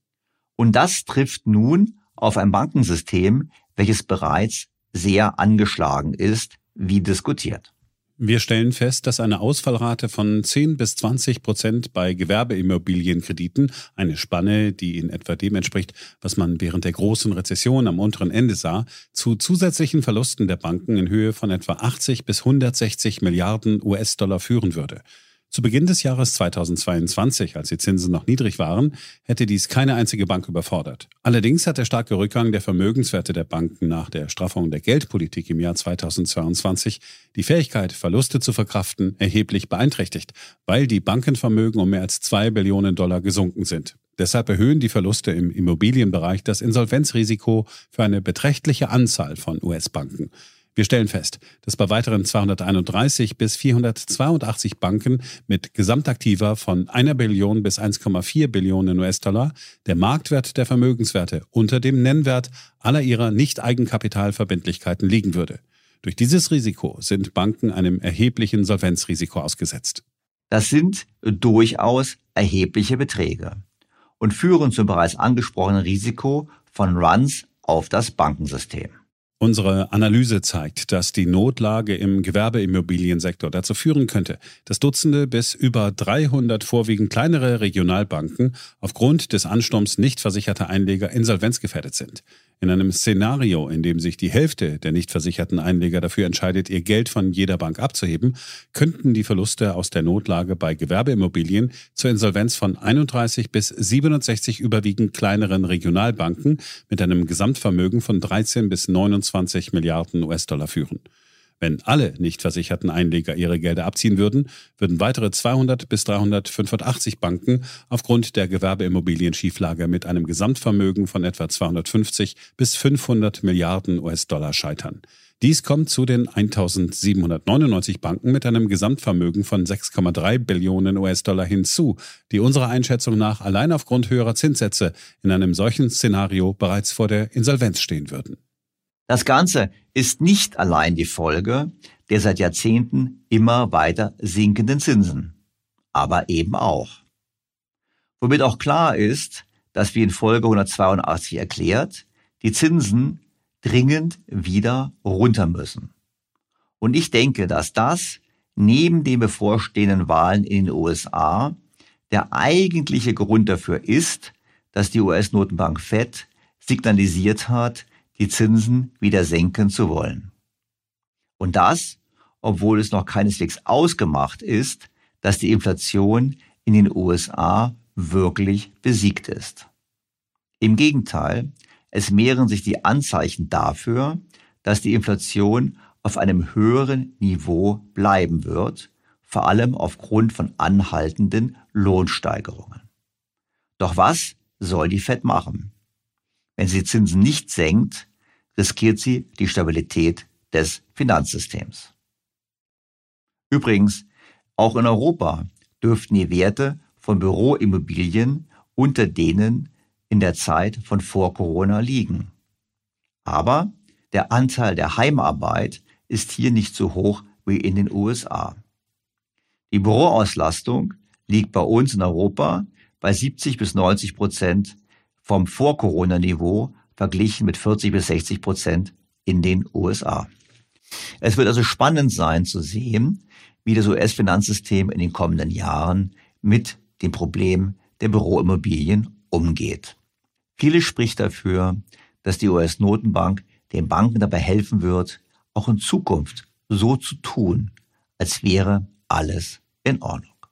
Und das trifft nun auf ein Bankensystem, welches bereits sehr angeschlagen ist, wie diskutiert. Wir stellen fest, dass eine Ausfallrate von 10 bis 20 Prozent bei Gewerbeimmobilienkrediten, eine Spanne, die in etwa dem entspricht, was man während der großen Rezession am unteren Ende sah, zu zusätzlichen Verlusten der Banken in Höhe von etwa 80 bis 160 Milliarden US-Dollar führen würde. Zu Beginn des Jahres 2022, als die Zinsen noch niedrig waren, hätte dies keine einzige Bank überfordert. Allerdings hat der starke Rückgang der Vermögenswerte der Banken nach der Straffung der Geldpolitik im Jahr 2022 die Fähigkeit, Verluste zu verkraften, erheblich beeinträchtigt, weil die Bankenvermögen um mehr als zwei Billionen Dollar gesunken sind. Deshalb erhöhen die Verluste im Immobilienbereich das Insolvenzrisiko für eine beträchtliche Anzahl von US-Banken. Wir stellen fest, dass bei weiteren 231 bis 482 Banken mit Gesamtaktiva von einer Billion bis 1,4 Billionen US-Dollar der Marktwert der Vermögenswerte unter dem Nennwert aller ihrer Nicht-Eigenkapitalverbindlichkeiten liegen würde. Durch dieses Risiko sind Banken einem erheblichen Solvenzrisiko ausgesetzt. Das sind durchaus erhebliche Beträge und führen zum bereits angesprochenen Risiko von Runs auf das Bankensystem. Unsere Analyse zeigt, dass die Notlage im Gewerbeimmobiliensektor dazu führen könnte, dass Dutzende bis über 300 vorwiegend kleinere Regionalbanken aufgrund des Ansturms nicht versicherter Einleger insolvenzgefährdet sind. In einem Szenario, in dem sich die Hälfte der nicht versicherten Einleger dafür entscheidet, ihr Geld von jeder Bank abzuheben, könnten die Verluste aus der Notlage bei Gewerbeimmobilien zur Insolvenz von 31 bis 67 überwiegend kleineren Regionalbanken mit einem Gesamtvermögen von 13 bis 29 Milliarden US-Dollar führen. Wenn alle nicht versicherten Einleger ihre Gelder abziehen würden, würden weitere 200 bis 385 Banken aufgrund der Gewerbeimmobilien-Schieflage mit einem Gesamtvermögen von etwa 250 bis 500 Milliarden US-Dollar scheitern. Dies kommt zu den 1799 Banken mit einem Gesamtvermögen von 6,3 Billionen US-Dollar hinzu, die unserer Einschätzung nach allein aufgrund höherer Zinssätze in einem solchen Szenario bereits vor der Insolvenz stehen würden. Das Ganze ist nicht allein die Folge der seit Jahrzehnten immer weiter sinkenden Zinsen, aber eben auch. Womit auch klar ist, dass wie in Folge 182 erklärt, die Zinsen dringend wieder runter müssen. Und ich denke, dass das neben den bevorstehenden Wahlen in den USA der eigentliche Grund dafür ist, dass die US-Notenbank Fed signalisiert hat, die Zinsen wieder senken zu wollen. Und das, obwohl es noch keineswegs ausgemacht ist, dass die Inflation in den USA wirklich besiegt ist. Im Gegenteil, es mehren sich die Anzeichen dafür, dass die Inflation auf einem höheren Niveau bleiben wird, vor allem aufgrund von anhaltenden Lohnsteigerungen. Doch was soll die Fed machen? Wenn sie Zinsen nicht senkt, riskiert sie die Stabilität des Finanzsystems. Übrigens, auch in Europa dürften die Werte von Büroimmobilien unter denen in der Zeit von vor Corona liegen. Aber der Anteil der Heimarbeit ist hier nicht so hoch wie in den USA. Die Büroauslastung liegt bei uns in Europa bei 70 bis 90 Prozent vom Vor-Corona-Niveau verglichen mit 40 bis 60 Prozent in den USA. Es wird also spannend sein zu sehen, wie das US-Finanzsystem in den kommenden Jahren mit dem Problem der Büroimmobilien umgeht. Vieles spricht dafür, dass die US-Notenbank den Banken dabei helfen wird, auch in Zukunft so zu tun, als wäre alles in Ordnung.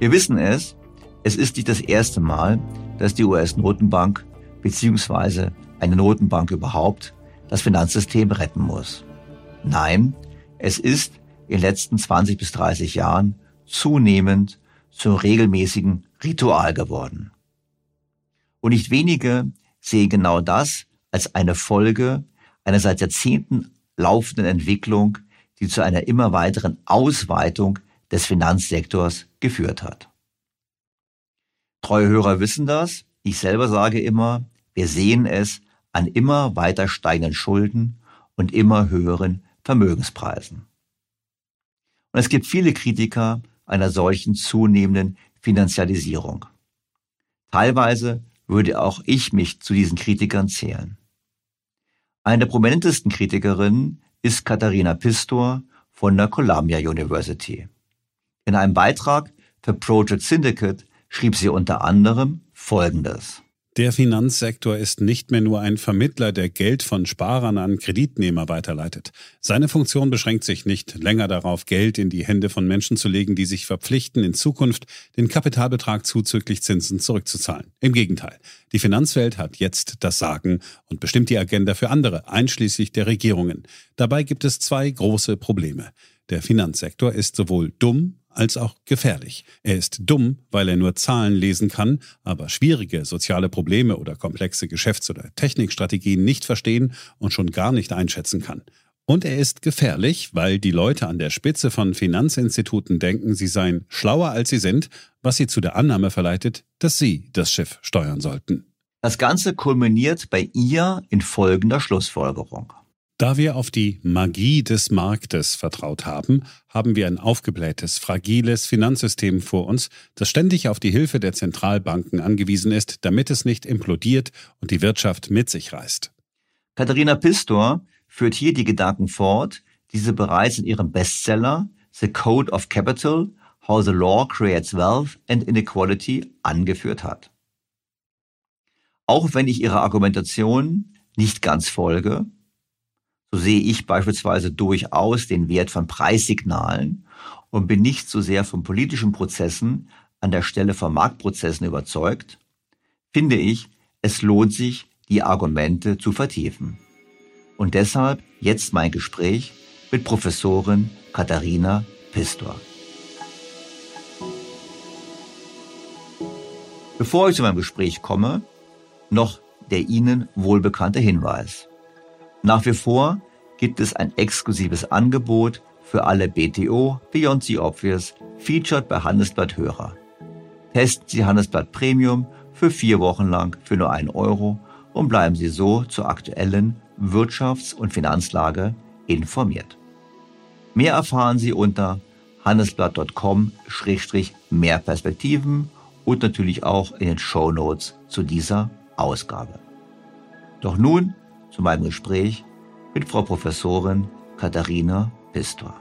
Wir wissen es, es ist nicht das erste Mal, dass die US-Notenbank bzw. eine Notenbank überhaupt das Finanzsystem retten muss. Nein, es ist in den letzten 20 bis 30 Jahren zunehmend zum regelmäßigen Ritual geworden. Und nicht wenige sehen genau das als eine Folge einer seit Jahrzehnten laufenden Entwicklung, die zu einer immer weiteren Ausweitung des Finanzsektors geführt hat. Treue Hörer wissen das. Ich selber sage immer, wir sehen es an immer weiter steigenden Schulden und immer höheren Vermögenspreisen. Und es gibt viele Kritiker einer solchen zunehmenden Finanzialisierung. Teilweise würde auch ich mich zu diesen Kritikern zählen. Eine der prominentesten Kritikerinnen ist Katharina Pistor von der Columbia University. In einem Beitrag für Project Syndicate schrieb sie unter anderem Folgendes. Der Finanzsektor ist nicht mehr nur ein Vermittler, der Geld von Sparern an Kreditnehmer weiterleitet. Seine Funktion beschränkt sich nicht länger darauf, Geld in die Hände von Menschen zu legen, die sich verpflichten, in Zukunft den Kapitalbetrag zuzüglich Zinsen zurückzuzahlen. Im Gegenteil, die Finanzwelt hat jetzt das Sagen und bestimmt die Agenda für andere, einschließlich der Regierungen. Dabei gibt es zwei große Probleme. Der Finanzsektor ist sowohl dumm als auch gefährlich. Er ist dumm, weil er nur Zahlen lesen kann, aber schwierige soziale Probleme oder komplexe Geschäfts- oder Technikstrategien nicht verstehen und schon gar nicht einschätzen kann. Und er ist gefährlich, weil die Leute an der Spitze von Finanzinstituten denken, sie seien schlauer als sie sind, was sie zu der Annahme verleitet, dass sie das Schiff steuern sollten. Das Ganze kulminiert bei ihr in folgender Schlussfolgerung. Da wir auf die Magie des Marktes vertraut haben, haben wir ein aufgeblähtes, fragiles Finanzsystem vor uns, das ständig auf die Hilfe der Zentralbanken angewiesen ist, damit es nicht implodiert und die Wirtschaft mit sich reißt. Katharina Pistor führt hier die Gedanken fort, die sie bereits in ihrem Bestseller The Code of Capital, How the Law Creates Wealth and Inequality angeführt hat. Auch wenn ich ihrer Argumentation nicht ganz folge, so sehe ich beispielsweise durchaus den Wert von Preissignalen und bin nicht so sehr von politischen Prozessen an der Stelle von Marktprozessen überzeugt, finde ich, es lohnt sich, die Argumente zu vertiefen. Und deshalb jetzt mein Gespräch mit Professorin Katharina Pistor. Bevor ich zu meinem Gespräch komme, noch der Ihnen wohlbekannte Hinweis. Nach wie vor gibt es ein exklusives Angebot für alle BTO Beyond the Obvious featured bei Handelsblatt Hörer. Testen Sie Handelsblatt Premium für vier Wochen lang für nur einen Euro und bleiben Sie so zur aktuellen Wirtschafts- und Finanzlage informiert. Mehr erfahren Sie unter handelsblatt.com-mehr Perspektiven und natürlich auch in den Show Notes zu dieser Ausgabe. Doch nun zu meinem Gespräch mit Frau Professorin Katharina Pistor.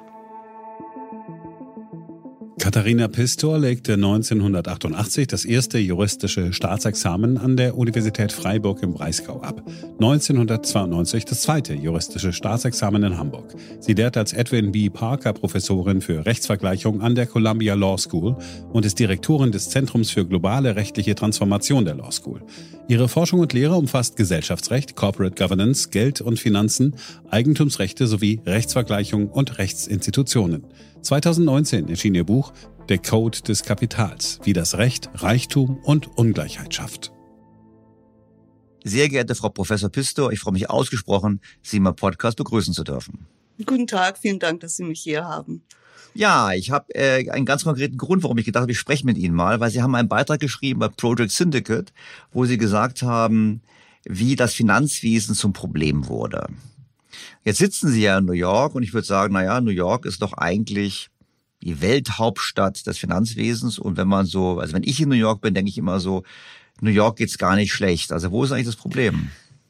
Katharina Pistor legte 1988 das erste juristische Staatsexamen an der Universität Freiburg im Breisgau ab. 1992 das zweite juristische Staatsexamen in Hamburg. Sie lehrt als Edwin B. Parker Professorin für Rechtsvergleichung an der Columbia Law School und ist Direktorin des Zentrums für globale rechtliche Transformation der Law School. Ihre Forschung und Lehre umfasst Gesellschaftsrecht, Corporate Governance, Geld und Finanzen, Eigentumsrechte sowie Rechtsvergleichung und Rechtsinstitutionen. 2019 erschien ihr Buch Der Code des Kapitals, wie das Recht Reichtum und Ungleichheit schafft. Sehr geehrte Frau Professor Pisto, ich freue mich ausgesprochen, Sie im Podcast begrüßen zu dürfen. Guten Tag, vielen Dank, dass Sie mich hier haben. Ja, ich habe äh, einen ganz konkreten Grund, warum ich gedacht habe, ich spreche mit Ihnen mal, weil Sie haben einen Beitrag geschrieben bei Project Syndicate, wo Sie gesagt haben, wie das Finanzwesen zum Problem wurde. Jetzt sitzen Sie ja in New York und ich würde sagen, na ja, New York ist doch eigentlich die Welthauptstadt des Finanzwesens und wenn man so, also wenn ich in New York bin, denke ich immer so, New York geht's gar nicht schlecht. Also wo ist eigentlich das Problem?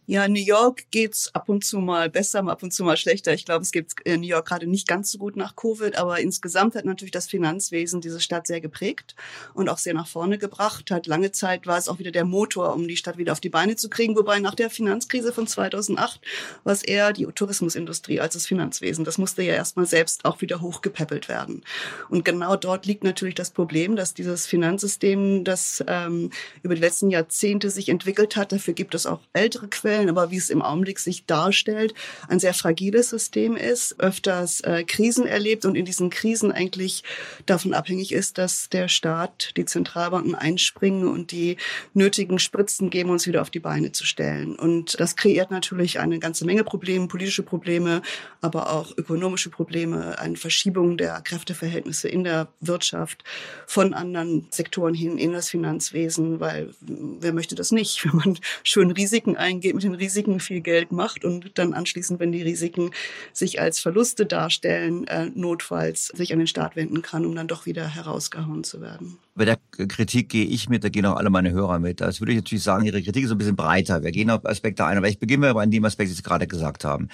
Ja, New York geht's ab und zu mal besser, ab und zu mal schlechter. Ich glaube, es geht in New York gerade nicht ganz so gut nach Covid, aber insgesamt hat natürlich das Finanzwesen diese Stadt sehr geprägt und auch sehr nach vorne gebracht. Hat lange Zeit war es auch wieder der Motor, um die Stadt wieder auf die Beine zu kriegen. Wobei nach der Finanzkrise von 2008 war es eher die Tourismusindustrie als das Finanzwesen. Das musste ja erstmal selbst auch wieder hochgepäppelt werden. Und genau dort liegt natürlich das Problem, dass dieses Finanzsystem, das ähm, über die letzten Jahrzehnte sich entwickelt hat, dafür gibt es auch ältere Quellen vorstellen, aber wie es im Augenblick sich darstellt, ein sehr fragiles System ist, öfters äh, Krisen erlebt und in diesen Krisen eigentlich davon abhängig ist, dass der Staat, die Zentralbanken einspringen und die nötigen Spritzen geben, uns wieder auf die Beine zu stellen. Und das kreiert natürlich eine ganze Menge Probleme, politische Probleme, aber auch ökonomische Probleme, eine Verschiebung der Kräfteverhältnisse in der Wirtschaft von anderen Sektoren hin in das Finanzwesen, weil wer möchte das nicht, wenn man schön Risiken eingeht mit den Risiken viel Geld macht und dann anschließend, wenn die Risiken sich als Verluste darstellen, äh, notfalls sich an den Staat wenden kann, um dann doch wieder herausgehauen zu werden. Bei der Kritik gehe ich mit, da gehen auch alle meine Hörer mit. Das würde ich natürlich sagen, Ihre Kritik ist ein bisschen breiter. Wir gehen auf Aspekte ein, aber ich beginne mal an dem Aspekt, den Sie gerade gesagt haben.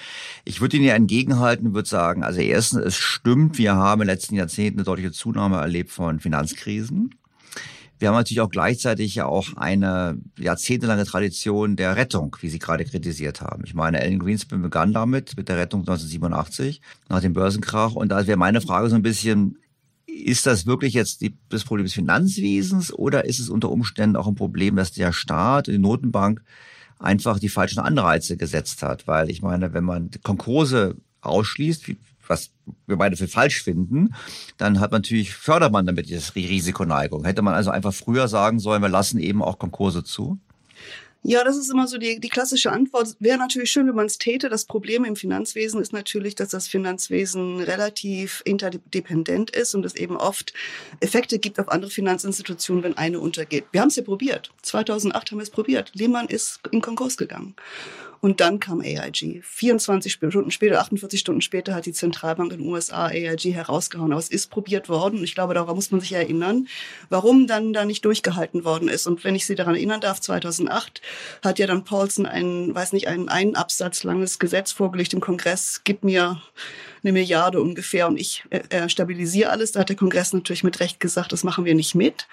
Ich würde Ihnen ja entgegenhalten, würde sagen, also erstens, es stimmt, wir haben in den letzten Jahrzehnten eine deutliche Zunahme erlebt von Finanzkrisen. Wir haben natürlich auch gleichzeitig ja auch eine jahrzehntelange Tradition der Rettung, wie Sie gerade kritisiert haben. Ich meine, Ellen Greenspan begann damit, mit der Rettung 1987, nach dem Börsenkrach. Und da wäre meine Frage so ein bisschen, ist das wirklich jetzt die, das Problem des Finanzwesens oder ist es unter Umständen auch ein Problem, dass der Staat, die Notenbank einfach die falschen Anreize gesetzt hat? Weil ich meine, wenn man Konkurse ausschließt, wie was wir beide für falsch finden, dann hat man natürlich, fördert man damit die Risikoneigung. Hätte man also einfach früher sagen sollen, wir lassen eben auch Konkurse zu? Ja, das ist immer so die, die klassische Antwort. Wäre natürlich schön, wenn man es täte. Das Problem im Finanzwesen ist natürlich, dass das Finanzwesen relativ interdependent ist und es eben oft Effekte gibt auf andere Finanzinstitutionen, wenn eine untergeht. Wir haben es ja probiert. 2008 haben wir es probiert. Lehman ist in Konkurs gegangen. Und dann kam AIG. 24 Stunden später, 48 Stunden später hat die Zentralbank in den USA AIG herausgehauen. Aber es ist probiert worden. Und ich glaube, daran muss man sich erinnern, warum dann da nicht durchgehalten worden ist. Und wenn ich Sie daran erinnern darf, 2008 hat ja dann Paulson ein, weiß nicht, ein einen Absatz langes Gesetz vorgelegt im Kongress. Gib mir eine Milliarde ungefähr und ich äh, äh, stabilisiere alles. Da hat der Kongress natürlich mit Recht gesagt, das machen wir nicht mit.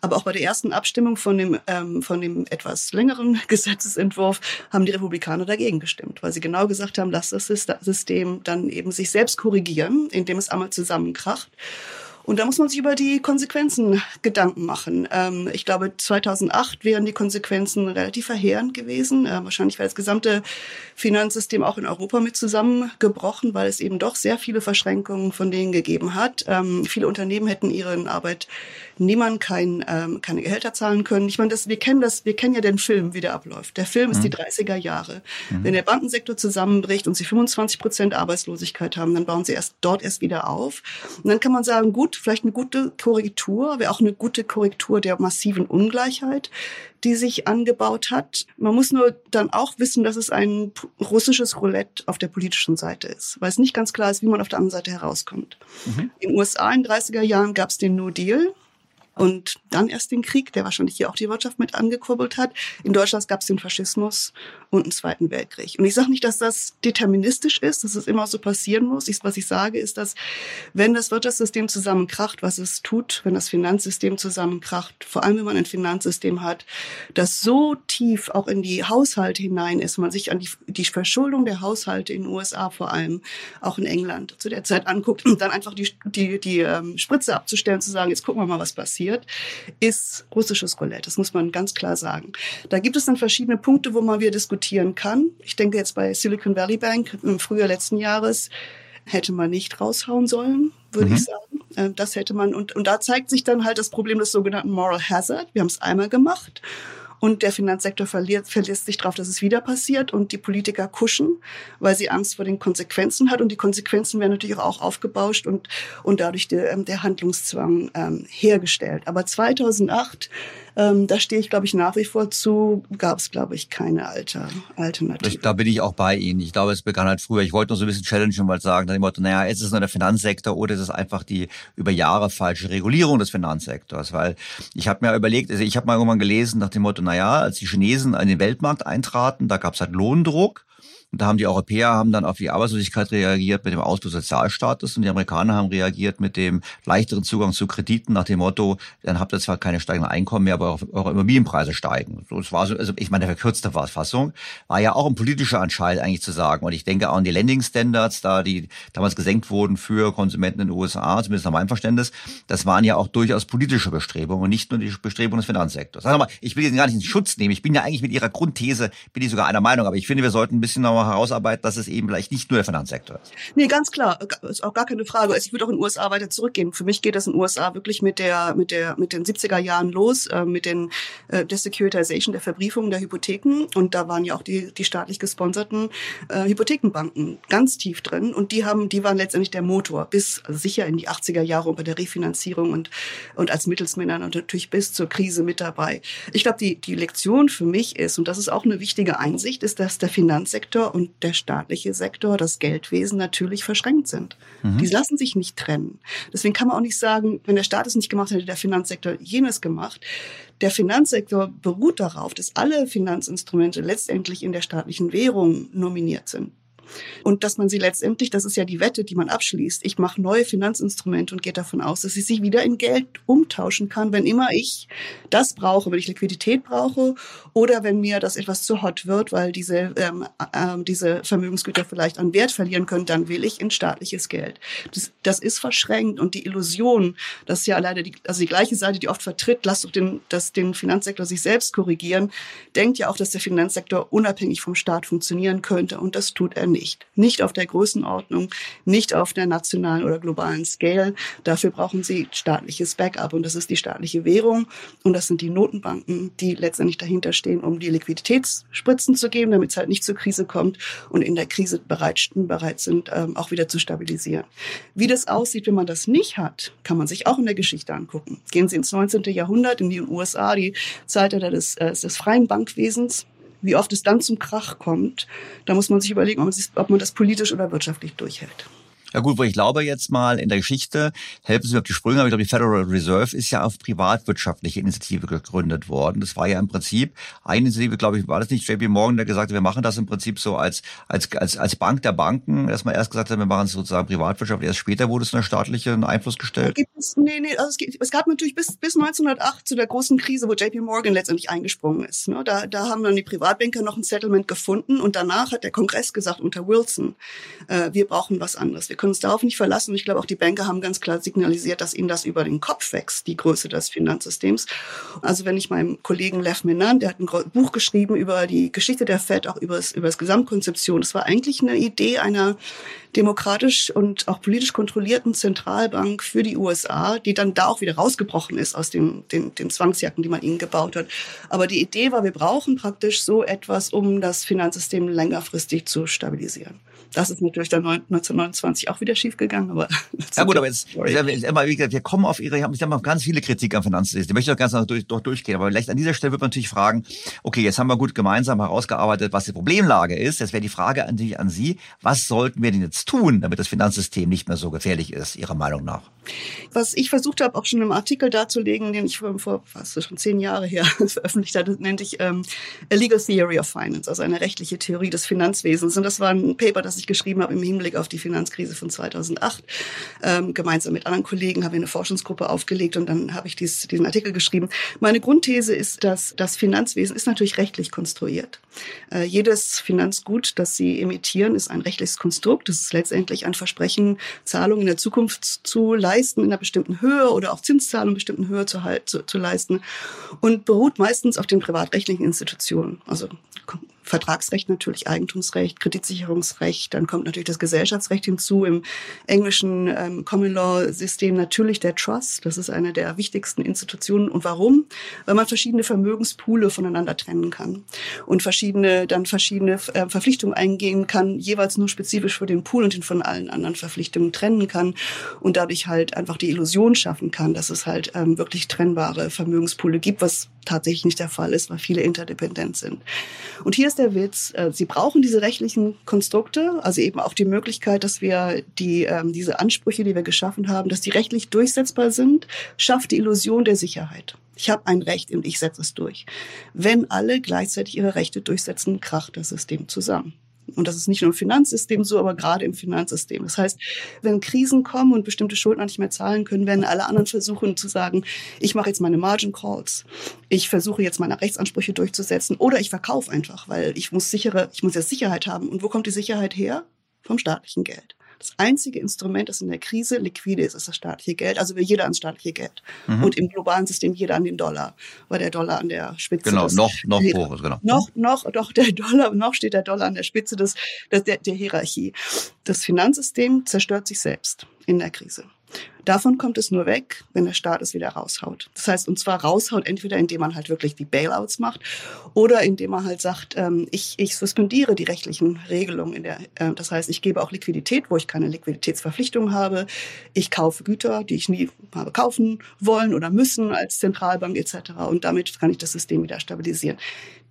Aber auch bei der ersten Abstimmung von dem, ähm, von dem etwas längeren Gesetzesentwurf haben die Republikaner dagegen gestimmt, weil sie genau gesagt haben, lass das System dann eben sich selbst korrigieren, indem es einmal zusammenkracht. Und da muss man sich über die Konsequenzen Gedanken machen. Ähm, ich glaube, 2008 wären die Konsequenzen relativ verheerend gewesen. Äh, wahrscheinlich wäre das gesamte Finanzsystem auch in Europa mit zusammengebrochen, weil es eben doch sehr viele Verschränkungen von denen gegeben hat. Ähm, viele Unternehmen hätten ihren Arbeitnehmern kein, ähm, keine Gehälter zahlen können. Ich meine, das, wir kennen das, wir kennen ja den Film, wie der abläuft. Der Film mhm. ist die 30er Jahre. Mhm. Wenn der Bankensektor zusammenbricht und sie 25 Prozent Arbeitslosigkeit haben, dann bauen sie erst dort erst wieder auf. Und dann kann man sagen, gut, vielleicht eine gute Korrektur, wäre auch eine gute Korrektur der massiven Ungleichheit, die sich angebaut hat. Man muss nur dann auch wissen, dass es ein russisches Roulette auf der politischen Seite ist, weil es nicht ganz klar ist, wie man auf der anderen Seite herauskommt. Mhm. In den USA in den 30er Jahren gab es den New Deal. Und dann erst den Krieg, der wahrscheinlich hier auch die Wirtschaft mit angekurbelt hat. In Deutschland gab es den Faschismus und einen Zweiten Weltkrieg. Und ich sage nicht, dass das deterministisch ist, dass es immer so passieren muss. Ich, was ich sage, ist, dass wenn das Wirtschaftssystem zusammenkracht, was es tut, wenn das Finanzsystem zusammenkracht, vor allem wenn man ein Finanzsystem hat, das so tief auch in die Haushalte hinein ist, man sich an die, die Verschuldung der Haushalte in den USA vor allem, auch in England zu der Zeit anguckt dann einfach die, die, die ähm, Spritze abzustellen, zu sagen, jetzt gucken wir mal, was passiert passiert, ist russisches Roulette. Das muss man ganz klar sagen. Da gibt es dann verschiedene Punkte, wo man wieder diskutieren kann. Ich denke jetzt bei Silicon Valley Bank im Frühjahr letzten Jahres hätte man nicht raushauen sollen, würde mhm. ich sagen. Äh, das hätte man, und, und da zeigt sich dann halt das Problem des sogenannten Moral Hazard. Wir haben es einmal gemacht und der Finanzsektor verliert, verlässt sich darauf, dass es wieder passiert und die Politiker kuschen, weil sie Angst vor den Konsequenzen hat. Und die Konsequenzen werden natürlich auch aufgebauscht und, und dadurch der, ähm, der Handlungszwang ähm, hergestellt. Aber 2008 ähm, da stehe ich, glaube ich, nach wie vor zu. Gab es, glaube ich, keine alte Alternative. Da bin ich auch bei Ihnen. Ich glaube, es begann halt früher. Ich wollte nur so ein bisschen challengen mal sagen, dem Motto, naja, ist es nur der Finanzsektor oder ist es einfach die über Jahre falsche Regulierung des Finanzsektors? Weil ich habe mir überlegt, also ich habe mal irgendwann gelesen nach dem Motto, naja, als die Chinesen in den Weltmarkt eintraten, da gab es halt Lohndruck. Und da haben die Europäer haben dann auf die Arbeitslosigkeit reagiert mit dem Ausbau Sozialstaates und die Amerikaner haben reagiert mit dem leichteren Zugang zu Krediten nach dem Motto, dann habt ihr zwar keine steigenden Einkommen mehr, aber eure Immobilienpreise steigen. So, es war so, also ich meine, verkürzte Fassung war ja auch ein politischer Entscheid eigentlich zu sagen. Und ich denke auch an die Lending Standards, da die damals gesenkt wurden für Konsumenten in den USA, zumindest nach meinem Verständnis, das waren ja auch durchaus politische Bestrebungen und nicht nur die Bestrebungen des Finanzsektors. Sag mal, ich will jetzt gar nicht in Schutz nehmen. Ich bin ja eigentlich mit Ihrer Grundthese, bin ich sogar einer Meinung, aber ich finde, wir sollten ein bisschen noch mal herausarbeiten, dass es eben vielleicht nicht nur der Finanzsektor ist. Nee, ganz klar, ist auch gar keine Frage. Also ich würde auch in den USA weiter zurückgehen. Für mich geht das in den USA wirklich mit der mit der mit den 70er Jahren los, äh, mit den äh, der Securitization der Verbriefung der Hypotheken und da waren ja auch die die staatlich gesponserten äh, Hypothekenbanken ganz tief drin und die haben die waren letztendlich der Motor bis also sicher in die 80er Jahre bei der Refinanzierung und und als Mittelsmänner und natürlich bis zur Krise mit dabei. Ich glaube, die die Lektion für mich ist und das ist auch eine wichtige Einsicht, ist, dass der Finanzsektor und der staatliche Sektor, das Geldwesen natürlich verschränkt sind. Mhm. Die lassen sich nicht trennen. Deswegen kann man auch nicht sagen, wenn der Staat es nicht gemacht hätte, der Finanzsektor jenes gemacht. Der Finanzsektor beruht darauf, dass alle Finanzinstrumente letztendlich in der staatlichen Währung nominiert sind. Und dass man sie letztendlich, das ist ja die Wette, die man abschließt, ich mache neue Finanzinstrumente und gehe davon aus, dass ich sie wieder in Geld umtauschen kann, wenn immer ich das brauche, wenn ich Liquidität brauche oder wenn mir das etwas zu hot wird, weil diese, ähm, äh, diese Vermögensgüter vielleicht an Wert verlieren können, dann will ich in staatliches Geld. Das, das ist verschränkt und die Illusion, das ist ja leider die, also die gleiche Seite, die oft vertritt, lass doch den, das, den Finanzsektor sich selbst korrigieren, denkt ja auch, dass der Finanzsektor unabhängig vom Staat funktionieren könnte und das tut er nicht nicht. Nicht auf der Größenordnung, nicht auf der nationalen oder globalen Scale. Dafür brauchen sie staatliches Backup und das ist die staatliche Währung und das sind die Notenbanken, die letztendlich dahinter stehen, um die Liquiditätsspritzen zu geben, damit es halt nicht zur Krise kommt und in der Krise bereit, bereit sind, ähm, auch wieder zu stabilisieren. Wie das aussieht, wenn man das nicht hat, kann man sich auch in der Geschichte angucken. Gehen Sie ins 19. Jahrhundert in die USA, die Zeitalter des, äh, des freien Bankwesens wie oft es dann zum Krach kommt, da muss man sich überlegen, ob man das politisch oder wirtschaftlich durchhält. Ja gut, wo ich glaube jetzt mal in der Geschichte, helfen Sie mir auf die Sprünge, aber ich glaube, die Federal Reserve ist ja auf privatwirtschaftliche Initiative gegründet worden. Das war ja im Prinzip eine Initiative, glaube ich, war das nicht JP Morgan, der gesagt hat, wir machen das im Prinzip so als, als, als, als Bank der Banken, dass man erst gesagt hat, wir machen es sozusagen privatwirtschaftlich, erst später wurde es unter staatlichen Einfluss gestellt? Es, nee, nee, also es, gibt, es gab natürlich bis, bis 1908 zu der großen Krise, wo JP Morgan letztendlich eingesprungen ist. Ne? Da, da haben dann die Privatbanker noch ein Settlement gefunden und danach hat der Kongress gesagt unter Wilson, äh, wir brauchen was anderes. Wir können uns darauf nicht verlassen. Und ich glaube, auch die Banker haben ganz klar signalisiert, dass ihnen das über den Kopf wächst, die Größe des Finanzsystems. Also wenn ich meinem Kollegen Lev Menand, der hat ein Buch geschrieben über die Geschichte der Fed, auch über das, über das Gesamtkonzeption. Das war eigentlich eine Idee einer demokratisch und auch politisch kontrollierten Zentralbank für die USA, die dann da auch wieder rausgebrochen ist aus den, den, den Zwangsjacken, die man ihnen gebaut hat. Aber die Idee war, wir brauchen praktisch so etwas, um das Finanzsystem längerfristig zu stabilisieren. Das ist natürlich dann 1929 auch wieder schiefgegangen, aber. Ja gut, aber jetzt, immer, wie gesagt, wir kommen auf Ihre, ich habe ganz viele Kritik am Finanzsystem. Die möchte ich auch ganz durch, durch, durchgehen. Aber vielleicht an dieser Stelle wird man natürlich fragen, okay, jetzt haben wir gut gemeinsam herausgearbeitet, was die Problemlage ist. Jetzt wäre die Frage an, die, an Sie, was sollten wir denn jetzt tun, damit das Finanzsystem nicht mehr so gefährlich ist, Ihrer Meinung nach? Was ich versucht habe, auch schon im Artikel darzulegen, den ich vor, vor was schon zehn Jahre her veröffentlicht hatte, nennt ich ähm, A Legal Theory of Finance, also eine rechtliche Theorie des Finanzwesens. Und das war ein Paper, das ich geschrieben habe im Hinblick auf die Finanzkrise von 2008. Ähm, gemeinsam mit anderen Kollegen haben wir eine Forschungsgruppe aufgelegt und dann habe ich dies, diesen Artikel geschrieben. Meine Grundthese ist, dass das Finanzwesen ist natürlich rechtlich konstruiert. Äh, jedes Finanzgut, das Sie emittieren, ist ein rechtliches Konstrukt. Das ist letztendlich ein Versprechen, Zahlungen in der Zukunft zu leisten, in einer bestimmten Höhe oder auch Zinszahlungen in bestimmten Höhe zu, zu, zu leisten und beruht meistens auf den privatrechtlichen Institutionen. Also Vertragsrecht natürlich, Eigentumsrecht, Kreditsicherungsrecht, dann kommt natürlich das Gesellschaftsrecht hinzu. Im englischen ähm, Common Law System natürlich der Trust, das ist eine der wichtigsten Institutionen. Und warum? Weil man verschiedene Vermögenspoole voneinander trennen kann und verschiedene, dann verschiedene äh, Verpflichtungen eingehen kann, jeweils nur spezifisch für den Pool und den von allen anderen Verpflichtungen trennen kann und dadurch halt einfach die Illusion schaffen kann, dass es halt ähm, wirklich trennbare Vermögenspoole gibt, was tatsächlich nicht der Fall ist, weil viele interdependent sind. Und hier ist der Witz, äh, Sie brauchen diese rechtlichen Konstrukte, also eben auch die Möglichkeit, dass wir die, ähm, diese Ansprüche, die wir geschaffen haben, dass die rechtlich durchsetzbar sind, schafft die Illusion der Sicherheit. Ich habe ein Recht und ich setze es durch. Wenn alle gleichzeitig ihre Rechte durchsetzen, kracht das System zusammen. Und das ist nicht nur im Finanzsystem so, aber gerade im Finanzsystem. Das heißt, wenn Krisen kommen und bestimmte Schuldner nicht mehr zahlen können, werden alle anderen versuchen zu sagen, ich mache jetzt meine Margin Calls, ich versuche jetzt meine Rechtsansprüche durchzusetzen oder ich verkaufe einfach, weil ich muss sichere, ich muss ja Sicherheit haben. Und wo kommt die Sicherheit her? Vom staatlichen Geld. Das einzige Instrument, das in der Krise liquide ist, ist das staatliche Geld. Also will jeder ans staatliche Geld. Mhm. Und im globalen System jeder an den Dollar, weil der Dollar an der Spitze Genau, des, noch, noch hoch ist, genau. Noch, noch, doch der Dollar, noch steht der Dollar an der Spitze des der, der Hierarchie. Das Finanzsystem zerstört sich selbst in der Krise. Davon kommt es nur weg, wenn der Staat es wieder raushaut. Das heißt, und zwar raushaut entweder, indem man halt wirklich die Bailouts macht oder indem man halt sagt, ähm, ich, ich suspendiere die rechtlichen Regelungen. In der, äh, das heißt, ich gebe auch Liquidität, wo ich keine Liquiditätsverpflichtung habe. Ich kaufe Güter, die ich nie habe kaufen wollen oder müssen als Zentralbank etc. Und damit kann ich das System wieder stabilisieren.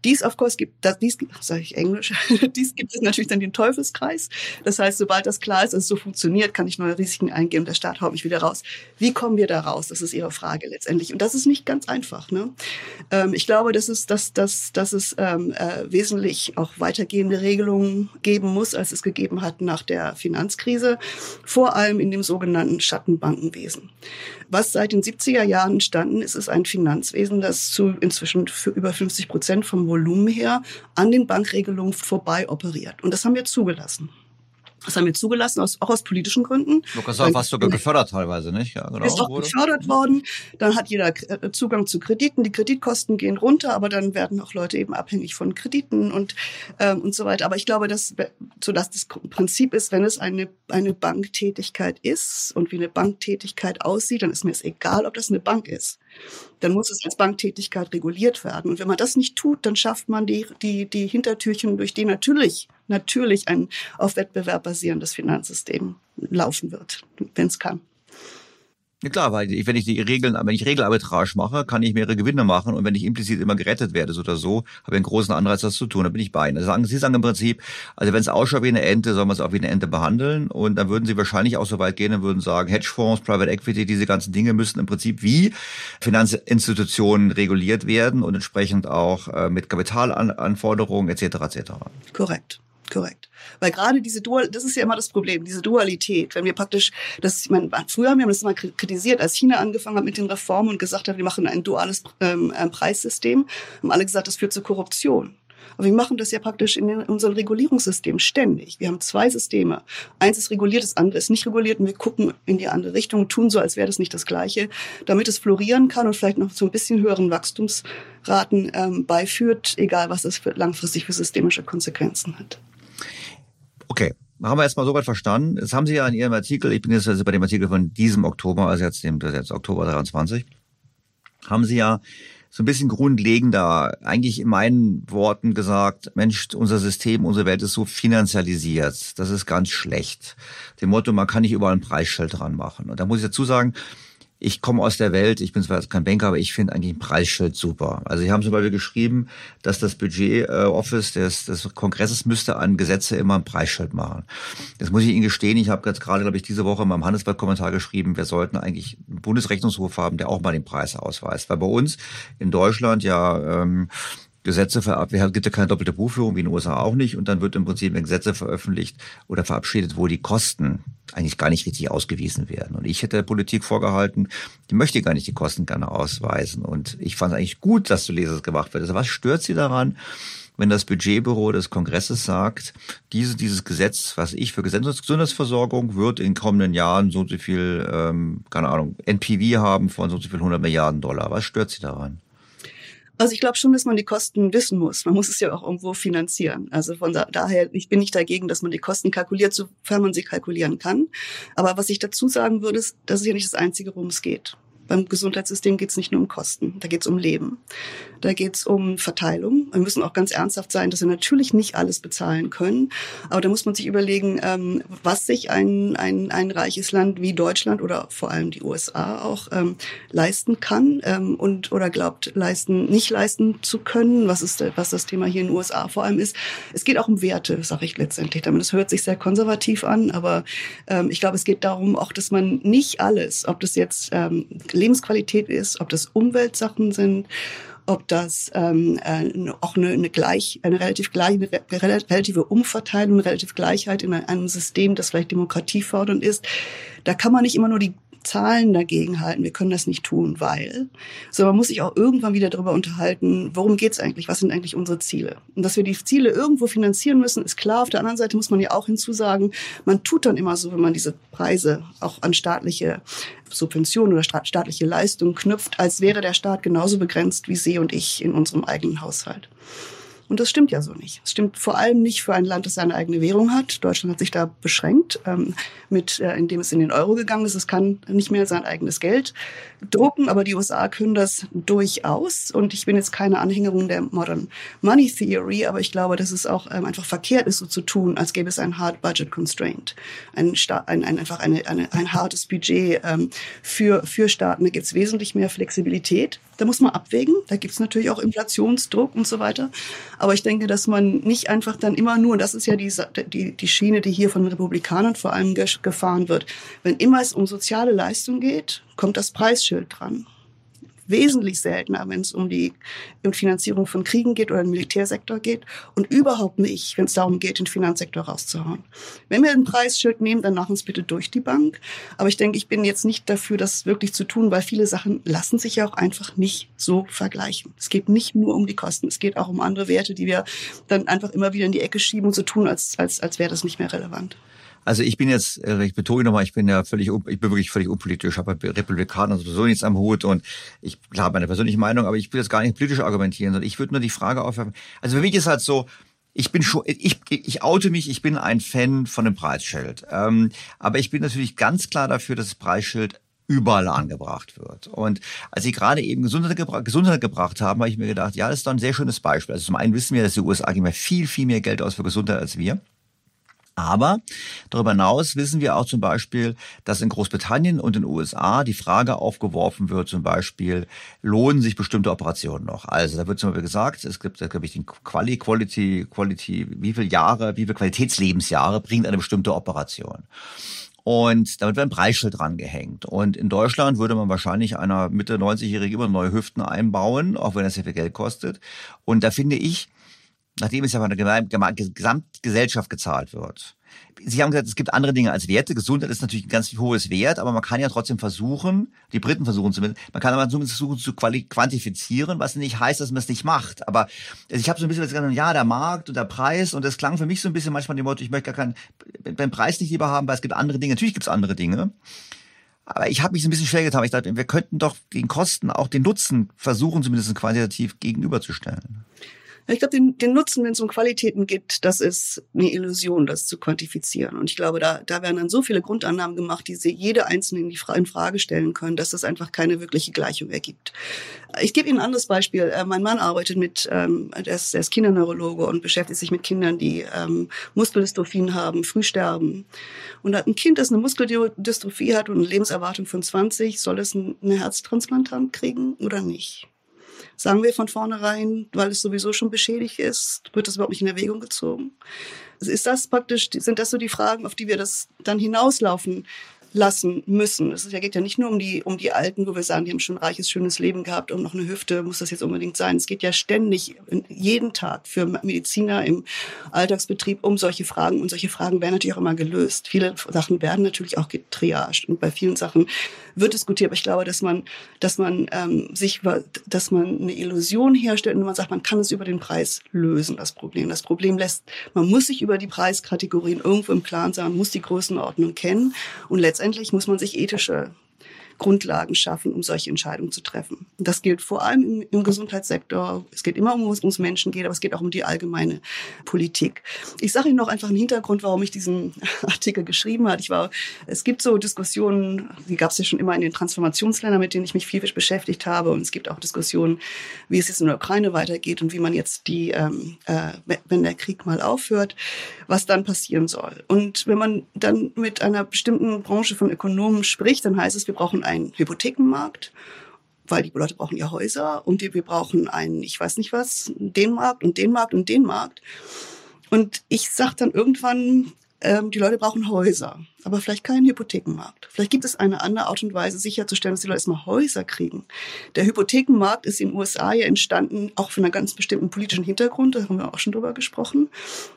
Dies, of course, gibt, das, dies, sage ich Englisch, dies gibt es natürlich dann den Teufelskreis. Das heißt, sobald das klar ist, dass es so funktioniert, kann ich neue Risiken eingehen und der Staat haut mich wieder raus. Wie kommen wir da raus? Das ist Ihre Frage letztendlich. Und das ist nicht ganz einfach. Ne? Ähm, ich glaube, dass es, dass, dass, dass es ähm, äh, wesentlich auch weitergehende Regelungen geben muss, als es gegeben hat nach der Finanzkrise, vor allem in dem sogenannten Schattenbankenwesen. Was seit den 70er Jahren entstanden ist, ist ein Finanzwesen, das zu inzwischen für über 50 Prozent vom Volumen her an den Bankregelungen vorbei operiert. Und das haben wir zugelassen. Das haben wir zugelassen, aus, auch aus politischen Gründen. Lukas war fast sogar gefördert teilweise, nicht? Ja, genau. Ist auch gefördert worden. Dann hat jeder äh, Zugang zu Krediten. Die Kreditkosten gehen runter, aber dann werden auch Leute eben abhängig von Krediten und, ähm, und so weiter. Aber ich glaube, dass, so dass das Prinzip ist, wenn es eine, eine Banktätigkeit ist und wie eine Banktätigkeit aussieht, dann ist mir es egal, ob das eine Bank ist dann muss es als Banktätigkeit reguliert werden. Und wenn man das nicht tut, dann schafft man die, die, die Hintertürchen, durch die natürlich, natürlich ein auf Wettbewerb basierendes Finanzsystem laufen wird, wenn es kann. Ja klar, weil wenn ich die Regeln, wenn ich Regelarbitrage mache, kann ich mehrere Gewinne machen und wenn ich implizit immer gerettet werde, so oder so, habe ich einen großen Anreiz, das zu tun. Da bin ich bei Ihnen. Also Sie sagen im Prinzip, also wenn es ausschaut wie eine Ente, soll man es auch wie eine Ente behandeln und dann würden Sie wahrscheinlich auch so weit gehen und würden sagen, Hedgefonds, Private Equity, diese ganzen Dinge müssten im Prinzip wie Finanzinstitutionen reguliert werden und entsprechend auch äh, mit Kapitalanforderungen etc. etc. Korrekt. Korrekt. Weil gerade diese Dual, das ist ja immer das Problem, diese Dualität. Wenn wir praktisch, das, ich meine, früher haben wir das immer kritisiert, als China angefangen hat mit den Reformen und gesagt hat, wir machen ein duales ähm, Preissystem, haben alle gesagt, das führt zu Korruption. Aber wir machen das ja praktisch in unserem Regulierungssystem ständig. Wir haben zwei Systeme. Eins ist reguliert, das andere ist nicht reguliert und wir gucken in die andere Richtung, tun so, als wäre das nicht das Gleiche, damit es florieren kann und vielleicht noch zu ein bisschen höheren Wachstumsraten ähm, beiführt, egal was das für, langfristig für systemische Konsequenzen hat. Okay, haben wir erstmal soweit verstanden. Jetzt haben Sie ja in Ihrem Artikel, ich bin jetzt also bei dem Artikel von diesem Oktober, also jetzt dem, das jetzt Oktober 23, haben Sie ja so ein bisschen grundlegender, eigentlich in meinen Worten gesagt, Mensch, unser System, unsere Welt ist so finanzialisiert. Das ist ganz schlecht. Dem Motto, man kann nicht überall ein Preisschild dran machen. Und da muss ich dazu sagen, ich komme aus der Welt, ich bin zwar kein Banker, aber ich finde eigentlich ein Preisschild super. Also sie haben zum Beispiel geschrieben, dass das Budget äh, Office des, des Kongresses müsste an Gesetze immer ein Preisschild machen. Das muss ich Ihnen gestehen, ich habe jetzt gerade, glaube ich, diese Woche in meinem Handelsblatt-Kommentar geschrieben, wir sollten eigentlich einen Bundesrechnungshof haben, der auch mal den Preis ausweist. Weil bei uns in Deutschland ja ähm, Gesetze verabschiedet, gibt ja keine doppelte Buchführung, wie in den USA auch nicht, und dann wird im Prinzip Gesetze veröffentlicht oder verabschiedet, wo die Kosten eigentlich gar nicht richtig ausgewiesen werden. Und ich hätte der Politik vorgehalten, die möchte gar nicht die Kosten gerne ausweisen. Und ich fand es eigentlich gut, dass zu Lesers gemacht wird. Also was stört Sie daran, wenn das Budgetbüro des Kongresses sagt, diese, dieses Gesetz, was ich für Gesundheitsversorgung wird in kommenden Jahren so und so viel, ähm, keine Ahnung, NPV haben von so und so viel 100 Milliarden Dollar. Was stört Sie daran? Also ich glaube schon, dass man die Kosten wissen muss. Man muss es ja auch irgendwo finanzieren. Also von da, daher, ich bin nicht dagegen, dass man die Kosten kalkuliert, sofern man sie kalkulieren kann. Aber was ich dazu sagen würde, ist, das ist ja nicht das Einzige, worum es geht. Beim Gesundheitssystem geht es nicht nur um Kosten, da geht es um Leben. Da geht es um Verteilung. Wir müssen auch ganz ernsthaft sein, dass wir natürlich nicht alles bezahlen können. Aber da muss man sich überlegen, ähm, was sich ein, ein, ein reiches Land wie Deutschland oder vor allem die USA auch ähm, leisten kann ähm, und oder glaubt leisten nicht leisten zu können, was ist was das Thema hier in den USA vor allem ist. Es geht auch um Werte, sage ich letztendlich. Damit das hört sich sehr konservativ an, aber ähm, ich glaube, es geht darum auch, dass man nicht alles, ob das jetzt ähm, Lebensqualität ist, ob das Umweltsachen sind, ob das ähm, äh, auch eine, eine gleich, eine relativ gleich, eine relative Umverteilung, eine relative Gleichheit in einem System, das vielleicht demokratiefördernd ist. Da kann man nicht immer nur die Zahlen dagegen halten. Wir können das nicht tun, weil. So, man muss sich auch irgendwann wieder darüber unterhalten, worum geht's eigentlich? Was sind eigentlich unsere Ziele? Und dass wir die Ziele irgendwo finanzieren müssen, ist klar. Auf der anderen Seite muss man ja auch hinzusagen, man tut dann immer so, wenn man diese Preise auch an staatliche Subventionen oder staatliche Leistungen knüpft, als wäre der Staat genauso begrenzt wie Sie und ich in unserem eigenen Haushalt. Und das stimmt ja so nicht. Es stimmt vor allem nicht für ein Land, das seine eigene Währung hat. Deutschland hat sich da beschränkt, ähm, mit, äh, indem es in den Euro gegangen ist. Es kann nicht mehr sein eigenes Geld drucken, aber die USA können das durchaus. Und ich bin jetzt keine Anhängerin der Modern Money Theory, aber ich glaube, dass es auch ähm, einfach verkehrt ist, so zu tun, als gäbe es ein Hard Budget Constraint. Ein, ein, ein einfach eine, eine, ein hartes Budget ähm, für, für Staaten. Da gibt es wesentlich mehr Flexibilität. Da muss man abwägen. Da gibt es natürlich auch Inflationsdruck und so weiter. Aber ich denke, dass man nicht einfach dann immer nur, und das ist ja die, die, die Schiene, die hier von Republikanern vor allem gefahren wird, wenn immer es um soziale Leistung geht, kommt das Preisschild dran wesentlich seltener, wenn es um die Finanzierung von Kriegen geht oder den Militärsektor geht und überhaupt nicht, wenn es darum geht, den Finanzsektor rauszuhauen. Wenn wir ein Preisschild nehmen, dann machen es bitte durch die Bank. Aber ich denke, ich bin jetzt nicht dafür, das wirklich zu tun, weil viele Sachen lassen sich ja auch einfach nicht so vergleichen. Es geht nicht nur um die Kosten, es geht auch um andere Werte, die wir dann einfach immer wieder in die Ecke schieben und so tun, als, als, als wäre das nicht mehr relevant. Also ich bin jetzt, äh, ich betone nochmal, ich bin ja völlig, ich bin wirklich völlig unpolitisch, habe Republikaner sowieso nichts am Hut und ich habe meine persönliche Meinung, aber ich will jetzt gar nicht politisch argumentieren, sondern ich würde nur die Frage aufwerfen. Also für mich ist halt so, ich bin schon, ich, ich oute mich, ich bin ein Fan von dem Preisschild. Ähm, aber ich bin natürlich ganz klar dafür, dass das Preisschild überall angebracht wird. Und als Sie gerade eben Gesundheit, gebra Gesundheit gebracht haben, habe ich mir gedacht, ja, das ist doch ein sehr schönes Beispiel. Also zum einen wissen wir, dass die USA geben ja viel, viel mehr Geld aus für Gesundheit als wir. Aber darüber hinaus wissen wir auch zum Beispiel, dass in Großbritannien und in den USA die Frage aufgeworfen wird, zum Beispiel, lohnen sich bestimmte Operationen noch? Also da wird zum Beispiel gesagt, es gibt, glaube ich, den Quali, Quality, Quality, wie viele Jahre, wie viele Qualitätslebensjahre bringt eine bestimmte Operation? Und damit wird ein Preisschild dran gehängt. Und in Deutschland würde man wahrscheinlich einer Mitte 90-Jährigen immer neue Hüften einbauen, auch wenn das sehr viel Geld kostet. Und da finde ich, nachdem es ja von der Gesamtgesellschaft gezahlt wird. Sie haben gesagt, es gibt andere Dinge als Werte. Gesundheit ist natürlich ein ganz hohes Wert, aber man kann ja trotzdem versuchen, die Briten versuchen zumindest, man kann aber zumindest versuchen zu quantifizieren, was nicht heißt, dass man es nicht macht. Aber ich habe so ein bisschen gesagt, ja, der Markt und der Preis und das klang für mich so ein bisschen manchmal dem Motto, ich möchte gar keinen den Preis nicht lieber haben, weil es gibt andere Dinge. Natürlich gibt es andere Dinge. Aber ich habe mich so ein bisschen schwer getan. Ich dachte, wir könnten doch den Kosten auch den Nutzen versuchen, zumindest quantitativ gegenüberzustellen. Ich glaube, den, den Nutzen, wenn es um Qualitäten geht, das ist eine Illusion, das zu quantifizieren. Und ich glaube, da, da werden dann so viele Grundannahmen gemacht, die sie jede einzelne in, die Fra in Frage stellen können, dass das einfach keine wirkliche Gleichung ergibt. Ich gebe Ihnen ein anderes Beispiel. Äh, mein Mann arbeitet mit, ähm, der, ist, der ist Kinderneurologe und beschäftigt sich mit Kindern, die ähm, Muskeldystrophien haben, früh sterben. Und hat ein Kind, das eine Muskeldystrophie hat und eine Lebenserwartung von 20, soll es eine Herztransplantant kriegen oder nicht? Sagen wir von vornherein, weil es sowieso schon beschädigt ist, wird das überhaupt nicht in Erwägung gezogen? Ist das praktisch, sind das so die Fragen, auf die wir das dann hinauslaufen lassen müssen. Es geht ja nicht nur um die, um die Alten, wo wir sagen, die haben schon ein reiches, schönes Leben gehabt und noch eine Hüfte, muss das jetzt unbedingt sein. Es geht ja ständig, jeden Tag für Mediziner im Alltagsbetrieb um solche Fragen und solche Fragen werden natürlich auch immer gelöst. Viele Sachen werden natürlich auch getriaged und bei vielen Sachen wird diskutiert, aber ich glaube, dass man, dass man ähm, sich, dass man eine Illusion herstellt und man sagt, man kann es über den Preis lösen, das Problem. Das Problem lässt, man muss sich über die Preiskategorien irgendwo im Klaren sein, muss die Größenordnung kennen und letztendlich muss man sich ethische Grundlagen schaffen, um solche Entscheidungen zu treffen. Das gilt vor allem im, im Gesundheitssektor. Es geht immer um, was ums Menschen geht, aber es geht auch um die allgemeine Politik. Ich sage Ihnen noch einfach einen Hintergrund, warum ich diesen Artikel geschrieben habe. Ich war, es gibt so Diskussionen, die gab es ja schon immer in den Transformationsländern, mit denen ich mich viel beschäftigt habe. Und es gibt auch Diskussionen, wie es jetzt in der Ukraine weitergeht und wie man jetzt die, ähm, äh, wenn der Krieg mal aufhört, was dann passieren soll. Und wenn man dann mit einer bestimmten Branche von Ökonomen spricht, dann heißt es, wir brauchen einen Hypothekenmarkt, weil die Leute brauchen ja Häuser und wir brauchen einen, ich weiß nicht was, den Markt und den Markt und den Markt. Und ich sage dann irgendwann, ähm, die Leute brauchen Häuser aber vielleicht keinen Hypothekenmarkt. Vielleicht gibt es eine andere Art und Weise, sicherzustellen, dass die Leute erstmal Häuser kriegen. Der Hypothekenmarkt ist in den USA ja entstanden, auch von einem ganz bestimmten politischen Hintergrund, da haben wir auch schon drüber gesprochen.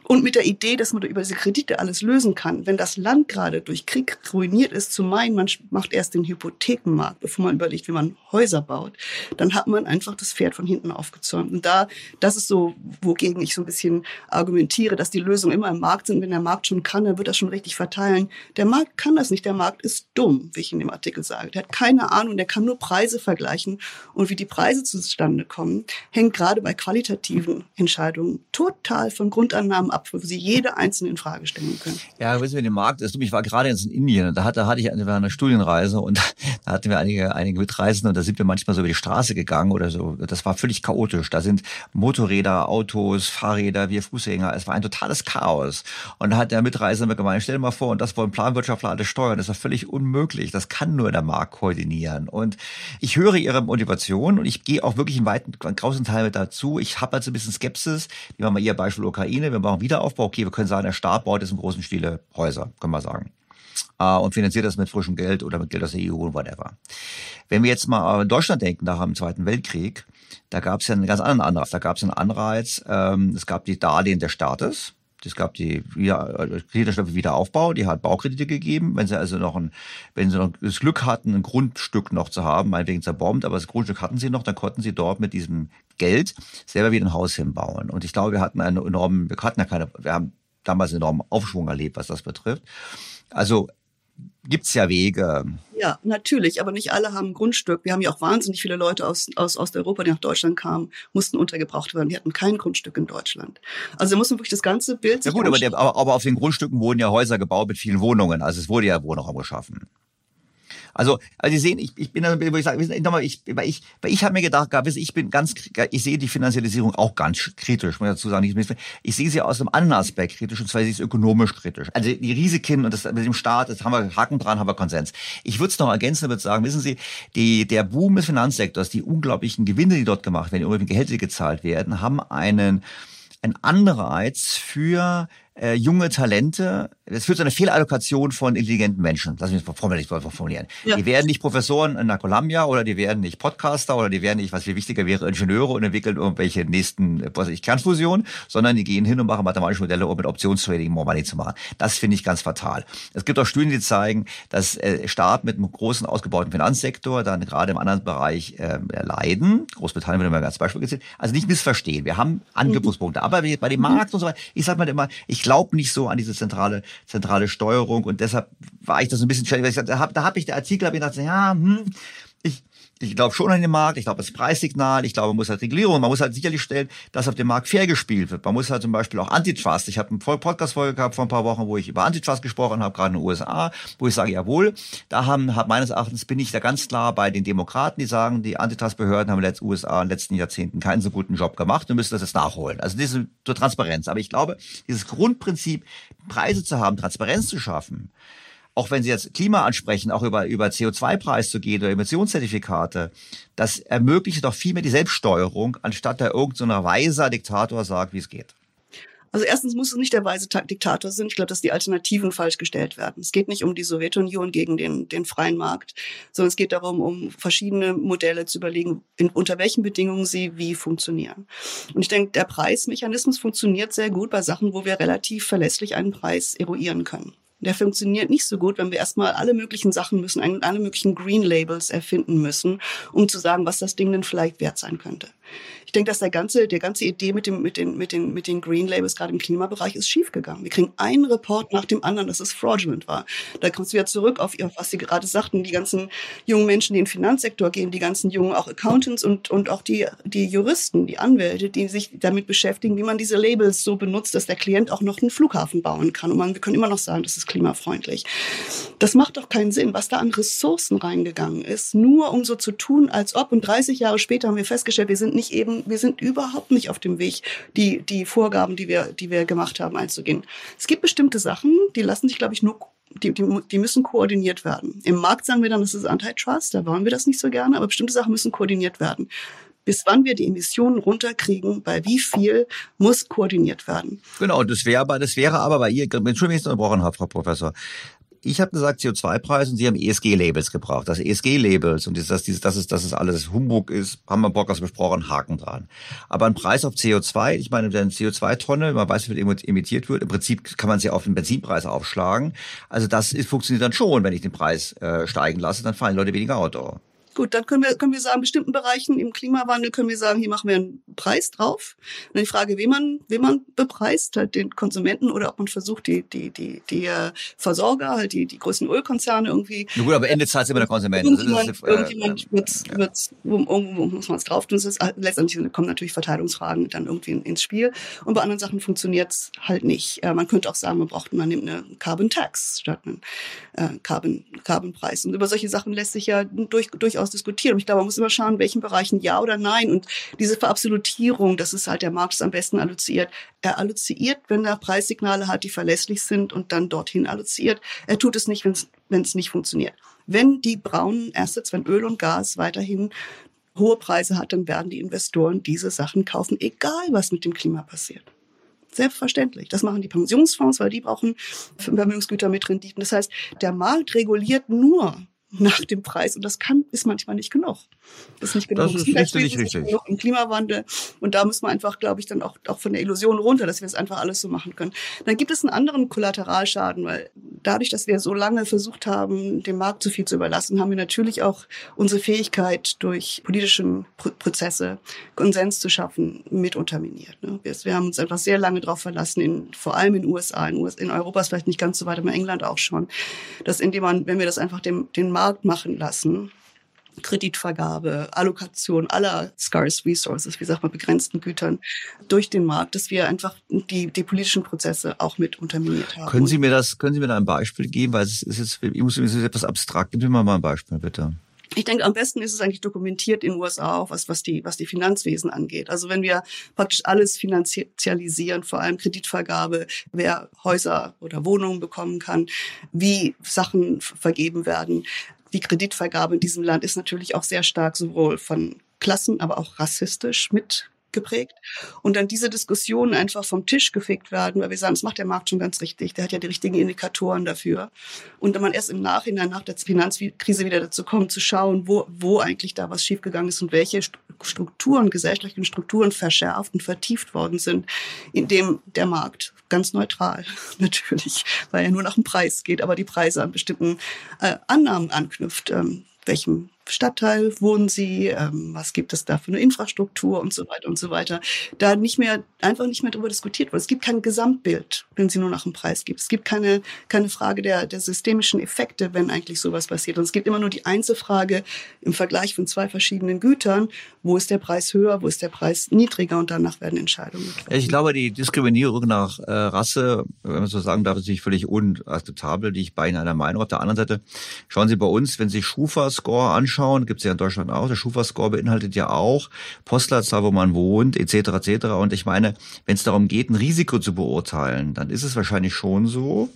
Und mit der Idee, dass man über diese Kredite alles lösen kann. Wenn das Land gerade durch Krieg ruiniert ist, zu meinen, man macht erst den Hypothekenmarkt, bevor man überlegt, wie man Häuser baut, dann hat man einfach das Pferd von hinten aufgezäumt. Und da, das ist so, wogegen ich so ein bisschen argumentiere, dass die Lösungen immer im Markt sind. Wenn der Markt schon kann, dann wird das schon richtig verteilen der Markt kann das nicht. Der Markt ist dumm, wie ich in dem Artikel sage. Der hat keine Ahnung, der kann nur Preise vergleichen. Und wie die Preise zustande kommen, hängt gerade bei qualitativen Entscheidungen total von Grundannahmen ab, wo sie jede einzelne in Frage stellen können. Ja, wissen wir, der Markt ist dumm. Ich war gerade jetzt in Indien da hatte, hatte ich eine, eine Studienreise und da hatten wir einige, einige Mitreisende und da sind wir manchmal so über die Straße gegangen oder so. Das war völlig chaotisch. Da sind Motorräder, Autos, Fahrräder, wir Fußgänger. Es war ein totales Chaos. Und da hat der Mitreisende gemeint, stell dir mal vor, und das wollen Planwirtschaftler alles steuern. Das ist völlig unmöglich. Das kann nur der Markt koordinieren. Und ich höre ihre Motivation und ich gehe auch wirklich in weiten, einen großen Teil mit dazu. Ich habe halt so ein bisschen Skepsis. Wir haben mal ihr Beispiel Ukraine. Wir brauchen Wiederaufbau. Okay, wir können sagen, der Staat baut jetzt im großen Stile Häuser, können wir sagen äh, und finanziert das mit frischem Geld oder mit Geld aus der EU und whatever. Wenn wir jetzt mal an Deutschland denken, nach dem Zweiten Weltkrieg, da gab es ja einen ganz anderen Anreiz. Da gab es einen Anreiz, ähm, es gab die Darlehen des Staates, es gab die Kreditstoffe Wiederaufbau, die hat Baukredite gegeben. Wenn sie also noch ein, wenn sie noch das Glück hatten, ein Grundstück noch zu haben, meinetwegen zerbombt, aber das Grundstück hatten sie noch, dann konnten sie dort mit diesem Geld selber wieder ein Haus hinbauen. Und ich glaube, wir hatten einen enormen, wir hatten ja keine, wir haben damals einen enormen Aufschwung erlebt, was das betrifft. Also gibt's ja Wege. Ja, natürlich, aber nicht alle haben ein Grundstück. Wir haben ja auch wahnsinnig viele Leute aus, aus Osteuropa, die nach Deutschland kamen, mussten untergebracht werden. Die hatten kein Grundstück in Deutschland. Also da muss man wirklich das ganze Bild Ja gut, aber, der, aber, aber auf den Grundstücken wurden ja Häuser gebaut mit vielen Wohnungen. Also es wurde ja Wohnraum geschaffen. Also, also Sie sehen, ich, ich bin da, wo ich sage, nochmal, ich, weil ich, weil ich habe mir gedacht, ich bin ganz, ich sehe die Finanzialisierung auch ganz kritisch, muss ich dazu sagen. Ich, ich sehe sie aus einem anderen Aspekt kritisch, und zwar sie ist ökonomisch kritisch. Also die Risiken und das mit dem Staat, das haben wir Haken dran, haben wir Konsens. Ich würde es noch ergänzen, würde sagen, wissen Sie, die, der Boom des Finanzsektors, die unglaublichen Gewinne, die dort gemacht werden, die irgendwelche Gehälter gezahlt werden, haben einen, einen Anreiz für äh, junge Talente, es führt zu einer Fehlallokation von intelligenten Menschen. Lass mich das formulieren. formulieren. Ja. Die werden nicht Professoren in der Columbia oder die werden nicht Podcaster oder die werden nicht, was viel wichtiger wäre, Ingenieure und entwickeln irgendwelche nächsten, was ich, Kernfusionen, sondern die gehen hin und machen mathematische Modelle, um mit Optionstrading more money zu machen. Das finde ich ganz fatal. Es gibt auch Studien, die zeigen, dass äh, Staat mit einem großen ausgebauten Finanzsektor dann gerade im anderen Bereich äh, leiden. Großbritannien wird immer als Beispiel gezählt. Also nicht missverstehen. Wir haben Angriffspunkte. Aber bei dem Markt und so weiter, ich sage mal immer, ich glaube nicht so an diese zentrale, zentrale Steuerung und deshalb war ich das ein bisschen schwierig. Da habe da hab ich der Artikel, hab ich gedacht, ja, hm, Ich, glaube schon an den Markt, ich glaube das Preissignal, ich glaube, man muss halt Regulierung, man muss halt sicherlich stellen, dass auf dem Markt fair gespielt wird. Man muss halt zum Beispiel auch Antitrust. Ich habe eine Podcast-Folge gehabt vor ein paar Wochen, wo ich über Antitrust gesprochen habe, gerade in den USA, wo ich sage, jawohl, da haben, hat meines Erachtens bin ich da ganz klar bei den Demokraten, die sagen, die Antitrust-Behörden haben in den USA in den letzten Jahrzehnten keinen so guten Job gemacht und müssen das jetzt nachholen. Also diese zur Transparenz. Aber ich glaube, dieses Grundprinzip, Preise zu haben, Transparenz zu schaffen, auch wenn Sie jetzt Klima ansprechen, auch über, über CO2-Preis zu gehen oder Emissionszertifikate, das ermöglicht doch viel mehr die Selbststeuerung, anstatt da irgendein so weiser Diktator sagt, wie es geht. Also erstens muss es nicht der weise Diktator sein. Ich glaube, dass die Alternativen falsch gestellt werden. Es geht nicht um die Sowjetunion gegen den, den freien Markt, sondern es geht darum, um verschiedene Modelle zu überlegen, in, unter welchen Bedingungen sie wie funktionieren. Und ich denke, der Preismechanismus funktioniert sehr gut bei Sachen, wo wir relativ verlässlich einen Preis eruieren können. Der funktioniert nicht so gut, wenn wir erstmal alle möglichen Sachen müssen, alle möglichen Green Labels erfinden müssen, um zu sagen, was das Ding denn vielleicht wert sein könnte. Ich denke, dass der ganze, der ganze Idee mit dem, mit den, mit den, mit den Green Labels gerade im Klimabereich ist schiefgegangen. Wir kriegen einen Report nach dem anderen, dass es fraudulent war. Da kommst du wieder zurück auf, was Sie gerade sagten, die ganzen jungen Menschen, die in den Finanzsektor gehen, die ganzen jungen auch Accountants und, und auch die, die Juristen, die Anwälte, die sich damit beschäftigen, wie man diese Labels so benutzt, dass der Klient auch noch einen Flughafen bauen kann. Und man, wir können immer noch sagen, das ist klimafreundlich. Das macht doch keinen Sinn, was da an Ressourcen reingegangen ist, nur um so zu tun, als ob. Und 30 Jahre später haben wir festgestellt, wir sind nicht eben wir sind überhaupt nicht auf dem Weg, die, die Vorgaben, die wir, die wir gemacht haben, einzugehen. Es gibt bestimmte Sachen, die lassen sich, glaube ich, nur die, die, die müssen koordiniert werden. Im Markt sagen wir dann, das ist Antitrust, da wollen wir das nicht so gerne, aber bestimmte Sachen müssen koordiniert werden. Bis wann wir die Emissionen runterkriegen, bei wie viel, muss koordiniert werden. Genau, das wäre aber, das wäre aber bei ihr, Entschuldigung, wenn ich es unterbrochen habe, Frau Professor. Ich habe gesagt CO2-Preis und Sie haben ESG-Labels gebraucht. Das ESG-Labels und das, das, das, ist, das ist alles Humbug ist, haben wir Podcast besprochen, Haken dran. Aber ein Preis auf CO2, ich meine, eine CO2-Tonne, man weiß, wie viel emittiert wird, im Prinzip kann man sie auf den Benzinpreis aufschlagen. Also das ist, funktioniert dann schon, wenn ich den Preis äh, steigen lasse, dann fahren die Leute weniger Auto. Gut, dann können wir, können wir sagen, in bestimmten Bereichen im Klimawandel können wir sagen, hier machen wir einen Preis drauf. Und die Frage, wen man, wen man bepreist, halt den Konsumenten oder ob man versucht, die, die, die, die äh, Versorger, halt die, die größten Ölkonzerne irgendwie. Na gut, aber Ende zahlt immer der Konsument. Irgendjemand, äh, irgendjemand wird's, äh, wird's, irgendwo muss man es drauf tun. ist, letztendlich kommen natürlich Verteilungsfragen dann irgendwie ins Spiel. Und bei anderen Sachen funktioniert's halt nicht. Äh, man könnte auch sagen, man braucht, man nimmt eine Carbon Tax statt einen äh, Carbon, Carbon Preis. Und über solche Sachen lässt sich ja durch, durchaus durchaus diskutieren. Ich glaube, man muss immer schauen, in welchen Bereichen ja oder nein. Und diese Verabsolutierung, das ist halt der Markt am besten alloziert. Er alloziert, wenn er Preissignale hat, die verlässlich sind und dann dorthin alloziert. Er tut es nicht, wenn es nicht funktioniert. Wenn die braunen Assets, wenn Öl und Gas weiterhin hohe Preise hat, dann werden die Investoren diese Sachen kaufen, egal was mit dem Klima passiert. Selbstverständlich. Das machen die Pensionsfonds, weil die brauchen Vermögensgüter mit Renditen. Das heißt, der Markt reguliert nur nach dem Preis. Und das kann, ist manchmal nicht genug. Das ist nicht genug. Das ist richtig, nicht richtig. Genug im Klimawandel. Und da müssen wir einfach, glaube ich, dann auch, auch von der Illusion runter, dass wir es einfach alles so machen können. Dann gibt es einen anderen Kollateralschaden, weil dadurch, dass wir so lange versucht haben, dem Markt zu viel zu überlassen, haben wir natürlich auch unsere Fähigkeit, durch politische Prozesse Konsens zu schaffen, mit unterminiert. Ne? Wir, haben uns einfach sehr lange darauf verlassen, in, vor allem in den USA, in, US, in Europa ist vielleicht nicht ganz so weit, aber in England auch schon, dass indem man, wenn wir das einfach dem, den Markt Markt machen lassen. Kreditvergabe, Allokation aller scarce resources, wie sagt man, begrenzten Gütern durch den Markt, dass wir einfach die, die politischen Prozesse auch mit unterminiert haben. Können Sie mir das, können Sie mir da ein Beispiel geben? Weil es ist jetzt, ich muss, es ist etwas abstrakt. Geben Sie mir mal ein Beispiel, bitte. Ich denke, am besten ist es eigentlich dokumentiert in den USA auch, was, was, die, was die Finanzwesen angeht. Also wenn wir praktisch alles finanzialisieren, vor allem Kreditvergabe, wer Häuser oder Wohnungen bekommen kann, wie Sachen vergeben werden. Die Kreditvergabe in diesem Land ist natürlich auch sehr stark sowohl von Klassen, aber auch rassistisch mit geprägt. Und dann diese Diskussionen einfach vom Tisch gefegt werden, weil wir sagen, das macht der Markt schon ganz richtig. Der hat ja die richtigen Indikatoren dafür. Und wenn man erst im Nachhinein nach der Finanzkrise wieder dazu kommt, zu schauen, wo, wo eigentlich da was schiefgegangen ist und welche Strukturen, gesellschaftlichen Strukturen verschärft und vertieft worden sind, indem der Markt ganz neutral natürlich, weil er nur nach dem Preis geht, aber die Preise an bestimmten äh, Annahmen anknüpft. Ähm, welchem Stadtteil wohnen Sie, ähm, was gibt es da für eine Infrastruktur und so weiter und so weiter. Da nicht mehr, einfach nicht mehr darüber diskutiert wird. Es gibt kein Gesamtbild, wenn Sie nur nach dem Preis gibt. Es gibt keine, keine Frage der, der systemischen Effekte, wenn eigentlich sowas passiert. Und es gibt immer nur die Einzelfrage im Vergleich von zwei verschiedenen Gütern, wo ist der Preis höher, wo ist der Preis niedriger und danach werden Entscheidungen getroffen. Ich glaube, die Diskriminierung nach äh, Rasse, wenn man so sagen darf, ist natürlich völlig unakzeptabel, die ich bei Ihnen Meinung. Auf der anderen Seite, schauen Sie bei uns, wenn Sie Schufa-Score anschauen, anschauen, gibt es ja in Deutschland auch, der Schufa-Score beinhaltet ja auch Postleitzahl, wo man wohnt, etc. etc. Und ich meine, wenn es darum geht, ein Risiko zu beurteilen, dann ist es wahrscheinlich schon so,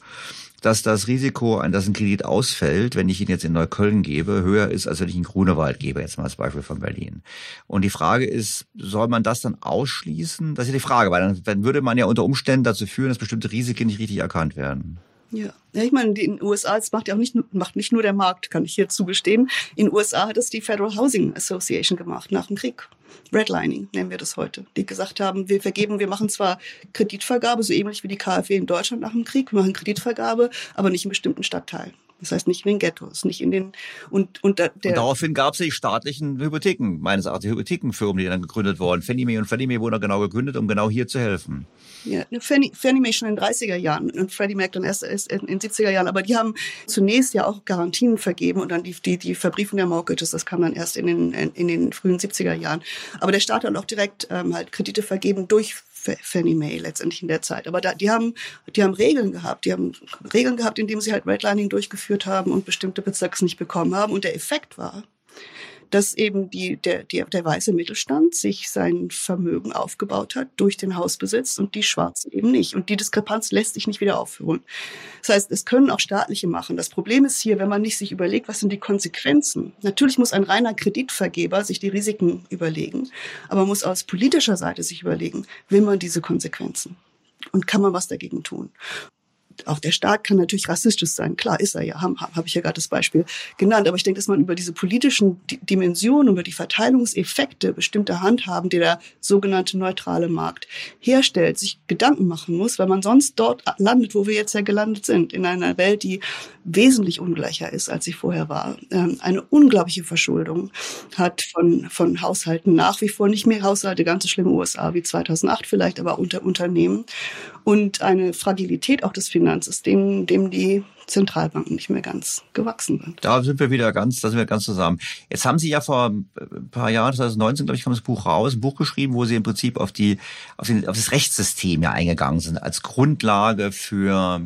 dass das Risiko, dass ein Kredit ausfällt, wenn ich ihn jetzt in Neukölln gebe, höher ist, als wenn ich ihn in Grunewald gebe, jetzt mal als Beispiel von Berlin. Und die Frage ist, soll man das dann ausschließen? Das ist ja die Frage, weil dann würde man ja unter Umständen dazu führen, dass bestimmte Risiken nicht richtig erkannt werden. Ja. ja, ich meine, in den USA, das macht ja auch nicht, macht nicht nur der Markt, kann ich hier zugestehen. In den USA hat es die Federal Housing Association gemacht nach dem Krieg. Redlining nennen wir das heute. Die gesagt haben, wir vergeben, wir machen zwar Kreditvergabe, so ähnlich wie die KfW in Deutschland nach dem Krieg, wir machen Kreditvergabe, aber nicht in bestimmten Stadtteilen. Das heißt nicht in den Ghettos, nicht in den und und, der, und daraufhin gab es die staatlichen Hypotheken, meines Erachtens die Hypothekenfirmen, die dann gegründet wurden. Fannie Mae und Fannie Mae wurden genau gegründet, um genau hier zu helfen. Ja, Fannie, Fannie Mae schon in den 30er Jahren und Freddie Mac dann erst in den 70er Jahren, aber die haben zunächst ja auch Garantien vergeben und dann die, die, die Verbriefung der Mortgages, das kam dann erst in den, in den frühen 70er Jahren. Aber der Staat hat auch direkt ähm, halt Kredite vergeben durch Fannie Mae letztendlich in der Zeit. Aber da, die haben, die haben Regeln gehabt. Die haben Regeln gehabt, indem sie halt Redlining durchgeführt haben und bestimmte Bezirks nicht bekommen haben. Und der Effekt war, dass eben die, der, der, der weiße Mittelstand sich sein Vermögen aufgebaut hat durch den Hausbesitz und die Schwarzen eben nicht. Und die Diskrepanz lässt sich nicht wieder aufholen. Das heißt, es können auch staatliche machen. Das Problem ist hier, wenn man nicht sich überlegt, was sind die Konsequenzen. Natürlich muss ein reiner Kreditvergeber sich die Risiken überlegen, aber muss aus politischer Seite sich überlegen, will man diese Konsequenzen? Und kann man was dagegen tun? Auch der Staat kann natürlich rassistisch sein. Klar ist er ja, habe hab ich ja gerade das Beispiel genannt. Aber ich denke, dass man über diese politischen Dimensionen, über die Verteilungseffekte bestimmter Handhaben, die der sogenannte neutrale Markt herstellt, sich Gedanken machen muss, weil man sonst dort landet, wo wir jetzt ja gelandet sind, in einer Welt, die wesentlich ungleicher ist, als sie vorher war. Ähm, eine unglaubliche Verschuldung hat von, von Haushalten nach wie vor nicht mehr Haushalte, ganz so schlimm USA wie 2008 vielleicht, aber unter Unternehmen und eine Fragilität auch des Finanzsystems, dem die Zentralbanken nicht mehr ganz gewachsen sind. Da sind wir wieder ganz, da sind wir ganz zusammen. Jetzt haben Sie ja vor ein paar Jahren, 2019, glaube ich, kam das Buch raus, ein Buch geschrieben, wo Sie im Prinzip auf die, auf, den, auf das Rechtssystem ja eingegangen sind, als Grundlage für,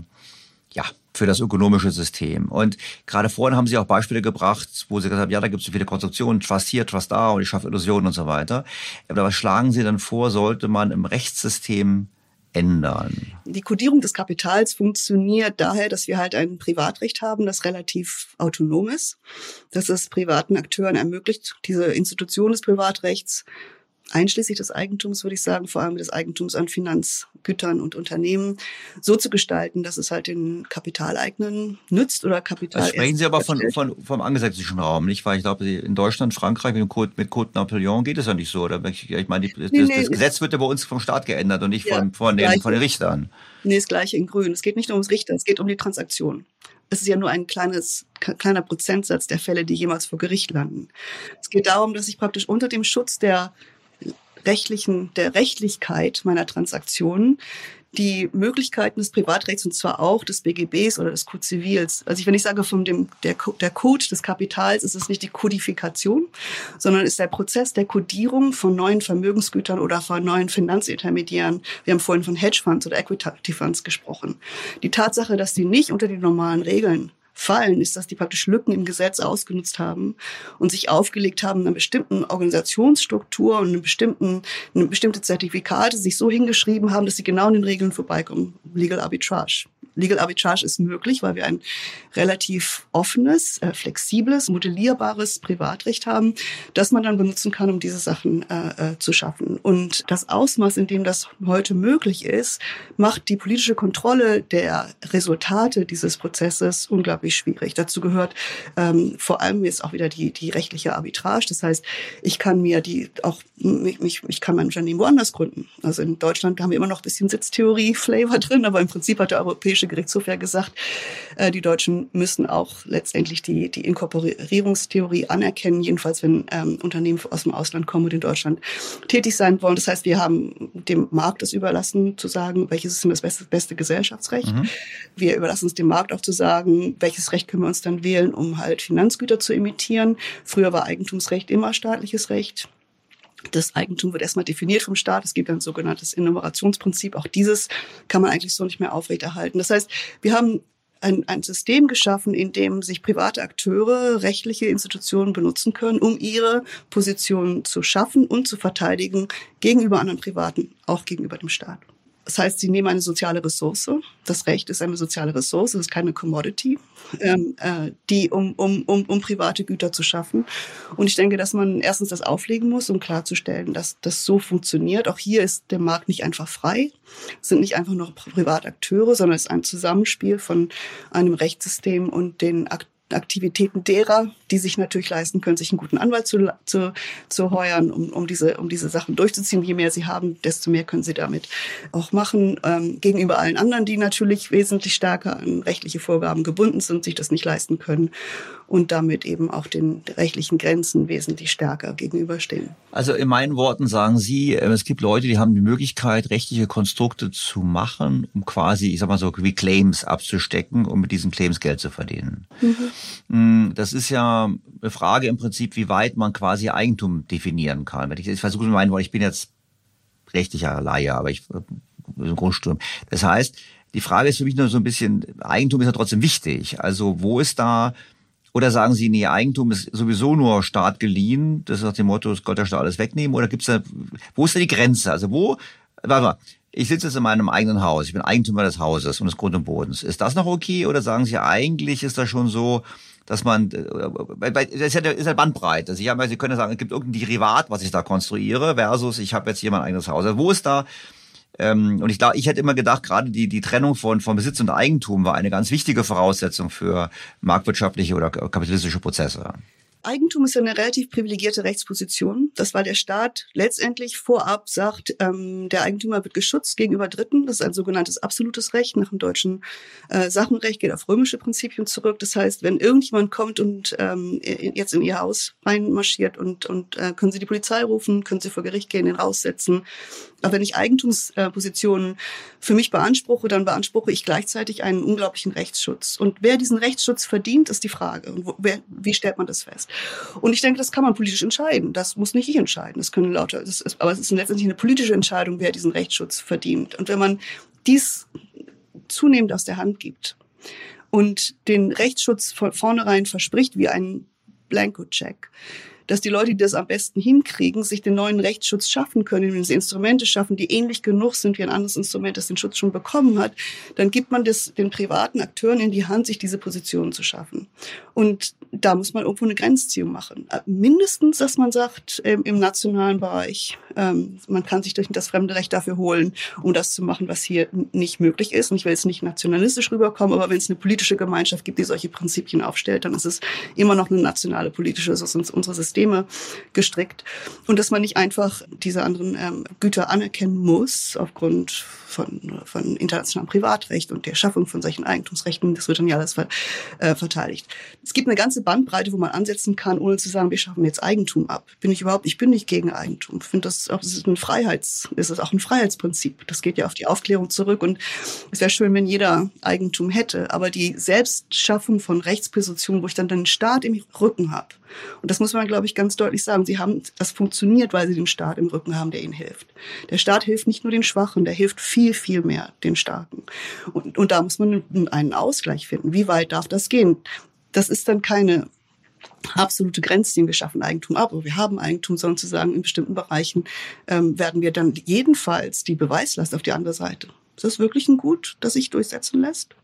ja, für das ökonomische System. Und gerade vorhin haben Sie auch Beispiele gebracht, wo Sie gesagt haben, ja, da gibt es so viele Konstruktionen, Trust hier, Trust da und ich schaffe Illusionen und so weiter. Aber was schlagen Sie dann vor, sollte man im Rechtssystem ändern? Die Kodierung des Kapitals funktioniert daher, dass wir halt ein Privatrecht haben, das relativ autonom ist, dass es privaten Akteuren ermöglicht, diese Institution des Privatrechts einschließlich des Eigentums, würde ich sagen, vor allem des Eigentums an Finanzgütern und Unternehmen, so zu gestalten, dass es halt den Kapitaleignern nützt oder Kapital. Also sprechen Sie aber von, von, vom angesetzten Raum, nicht? Weil ich glaube, in Deutschland, Frankreich mit Code, mit Code Napoleon geht es ja nicht so. Oder? Ich meine, das, nee, nee, das, Gesetz wird ja bei uns vom Staat geändert und nicht ja, von, von, den, von den Richtern. Nee, das gleiche in Grün. Es geht nicht nur ums Richter, es geht um die Transaktion. Es ist ja nur ein kleines, kleiner Prozentsatz der Fälle, die jemals vor Gericht landen. Es geht darum, dass ich praktisch unter dem Schutz der rechtlichen, der Rechtlichkeit meiner Transaktionen die Möglichkeiten des Privatrechts und zwar auch des BGBs oder des Code Zivils. Also ich, wenn ich sage von dem, der, der Code des Kapitals, ist es nicht die Kodifikation, sondern ist der Prozess der Kodierung von neuen Vermögensgütern oder von neuen Finanzintermediären. Wir haben vorhin von Hedgefonds oder Equity Funds gesprochen. Die Tatsache, dass die nicht unter die normalen Regeln fallen, ist, dass die praktisch Lücken im Gesetz ausgenutzt haben und sich aufgelegt haben, einer bestimmten Organisationsstruktur und einem bestimmten, eine bestimmte Zertifikate sich so hingeschrieben haben, dass sie genau an den Regeln vorbeikommen. Legal Arbitrage. Legal Arbitrage ist möglich, weil wir ein relativ offenes, äh, flexibles, modellierbares Privatrecht haben, das man dann benutzen kann, um diese Sachen äh, äh, zu schaffen. Und das Ausmaß, in dem das heute möglich ist, macht die politische Kontrolle der Resultate dieses Prozesses unglaublich unglaublich schwierig. Dazu gehört ähm, vor allem jetzt auch wieder die, die rechtliche Arbitrage. Das heißt, ich kann mir die auch, mich, ich kann mein Unternehmen woanders gründen. Also in Deutschland haben wir immer noch ein bisschen Sitztheorie-Flavor drin, aber im Prinzip hat der Europäische Gerichtshof ja gesagt, äh, die Deutschen müssen auch letztendlich die, die Inkorporierungstheorie anerkennen, jedenfalls wenn ähm, Unternehmen aus dem Ausland kommen und in Deutschland tätig sein wollen. Das heißt, wir haben dem Markt es überlassen, zu sagen, welches ist denn das beste, beste Gesellschaftsrecht. Mhm. Wir überlassen es dem Markt auch zu sagen, welches Recht können wir uns dann wählen, um halt Finanzgüter zu imitieren. Früher war Eigentumsrecht immer staatliches Recht. Das Eigentum wird erstmal definiert vom Staat. Es gibt ein sogenanntes Innovationsprinzip. Auch dieses kann man eigentlich so nicht mehr aufrechterhalten. Das heißt, wir haben ein, ein System geschaffen, in dem sich private Akteure, rechtliche Institutionen benutzen können, um ihre Position zu schaffen und zu verteidigen gegenüber anderen Privaten, auch gegenüber dem Staat. Das heißt, sie nehmen eine soziale Ressource. Das Recht ist eine soziale Ressource, es ist keine Commodity, ähm, äh, die um, um, um, um private Güter zu schaffen. Und ich denke, dass man erstens das auflegen muss, um klarzustellen, dass das so funktioniert. Auch hier ist der Markt nicht einfach frei. Es sind nicht einfach nur Privatakteure, sondern es ist ein Zusammenspiel von einem Rechtssystem und den Akteuren Aktivitäten derer, die sich natürlich leisten können, sich einen guten Anwalt zu, zu, zu heuern, um, um, diese, um diese Sachen durchzuziehen. Je mehr sie haben, desto mehr können sie damit auch machen. Ähm, gegenüber allen anderen, die natürlich wesentlich stärker an rechtliche Vorgaben gebunden sind, sich das nicht leisten können und damit eben auch den rechtlichen Grenzen wesentlich stärker gegenüberstehen. Also in meinen Worten sagen Sie, äh, es gibt Leute, die haben die Möglichkeit, rechtliche Konstrukte zu machen, um quasi, ich sag mal so, wie Claims abzustecken, um mit diesen Claims Geld zu verdienen. Mhm. Mm, das ist ja eine Frage im Prinzip, wie weit man quasi Eigentum definieren kann. Wenn ich, ich versuche meinen Worten, ich bin jetzt rechtlicher Laie, aber ich äh, im Grundsturm. Das heißt, die Frage ist für mich nur so ein bisschen, Eigentum ist ja trotzdem wichtig. Also wo ist da oder sagen Sie, nee, Eigentum ist sowieso nur Staat geliehen, das ist nach dem Motto, es Gott der Staat alles wegnehmen? Oder gibt's da, wo ist da die Grenze? Also wo, warte mal, ich sitze jetzt in meinem eigenen Haus, ich bin Eigentümer des Hauses und des Grund und Bodens. Ist das noch okay? Oder sagen Sie, eigentlich ist das schon so, dass man, äh, das ist ja, ist ja Bandbreite. Sie, haben, Sie können ja sagen, es gibt irgendein Derivat, was ich da konstruiere, versus ich habe jetzt hier mein eigenes Haus. Also wo ist da ähm, und ich glaube, ich hätte immer gedacht, gerade die, die Trennung von, von Besitz und Eigentum war eine ganz wichtige Voraussetzung für marktwirtschaftliche oder kapitalistische Prozesse. Eigentum ist ja eine relativ privilegierte Rechtsposition. Das weil der Staat letztendlich vorab sagt, ähm, der Eigentümer wird geschützt gegenüber Dritten. Das ist ein sogenanntes absolutes Recht. Nach dem deutschen äh, Sachenrecht geht auf römische Prinzipien zurück. Das heißt, wenn irgendjemand kommt und ähm, jetzt in ihr Haus reinmarschiert und, und äh, können Sie die Polizei rufen, können Sie vor Gericht gehen, den raussetzen, aber wenn ich Eigentumspositionen für mich beanspruche, dann beanspruche ich gleichzeitig einen unglaublichen Rechtsschutz. Und wer diesen Rechtsschutz verdient, ist die Frage. Und wo, wer, wie stellt man das fest? Und ich denke, das kann man politisch entscheiden. Das muss nicht ich entscheiden. Das können lauter, das ist, aber es ist letztendlich eine politische Entscheidung, wer diesen Rechtsschutz verdient. Und wenn man dies zunehmend aus der Hand gibt und den Rechtsschutz von vornherein verspricht, wie einen Blanko-Check, dass die Leute, die das am besten hinkriegen, sich den neuen Rechtsschutz schaffen können, indem sie Instrumente schaffen, die ähnlich genug sind wie ein anderes Instrument, das den Schutz schon bekommen hat, dann gibt man das den privaten Akteuren in die Hand, sich diese Positionen zu schaffen. Und da muss man irgendwo eine Grenzziehung machen. Äh, mindestens, dass man sagt, im nationalen Bereich, ähm, man kann sich durch das fremde Recht dafür holen, um das zu machen, was hier nicht möglich ist. Und ich will jetzt nicht nationalistisch rüberkommen, aber wenn es eine politische Gemeinschaft gibt, die solche Prinzipien aufstellt, dann ist es immer noch eine nationale politische, das ist unsere Systeme gestrickt. Und dass man nicht einfach diese anderen ähm, Güter anerkennen muss aufgrund von, von internationalem Privatrecht und der Schaffung von solchen Eigentumsrechten. Das wird dann ja alles ver, äh, verteidigt. Es gibt eine ganze Bandbreite, wo man ansetzen kann, ohne zu sagen, wir schaffen jetzt Eigentum ab. Bin ich überhaupt, ich bin nicht gegen Eigentum. Ich finde das auch, das ist ein Freiheits, das auch ein Freiheitsprinzip. Das geht ja auf die Aufklärung zurück und es wäre schön, wenn jeder Eigentum hätte. Aber die Selbstschaffung von Rechtspositionen, wo ich dann den Staat im Rücken habe, und das muss man, glaube ich, ganz deutlich sagen. Sie haben, das funktioniert, weil sie den Staat im Rücken haben, der ihnen hilft. Der Staat hilft nicht nur den Schwachen, der hilft viel, viel mehr den Starken. Und, und da muss man einen Ausgleich finden. Wie weit darf das gehen? Das ist dann keine absolute Grenzziehung. Wir schaffen Eigentum ab, wir haben Eigentum, sondern zu sagen, in bestimmten Bereichen ähm, werden wir dann jedenfalls die Beweislast auf die andere Seite ist das wirklich ein Gut, das sich durchsetzen lässt?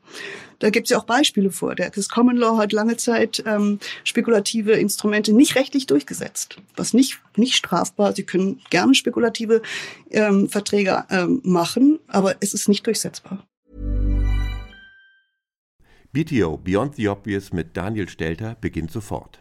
Da gibt es ja auch Beispiele vor. Der das Common Law hat lange Zeit ähm, spekulative Instrumente nicht rechtlich durchgesetzt, was nicht nicht strafbar. Sie können gerne spekulative ähm, Verträge ähm, machen, aber es ist nicht durchsetzbar. BTO Beyond the Obvious mit Daniel Stelter beginnt sofort.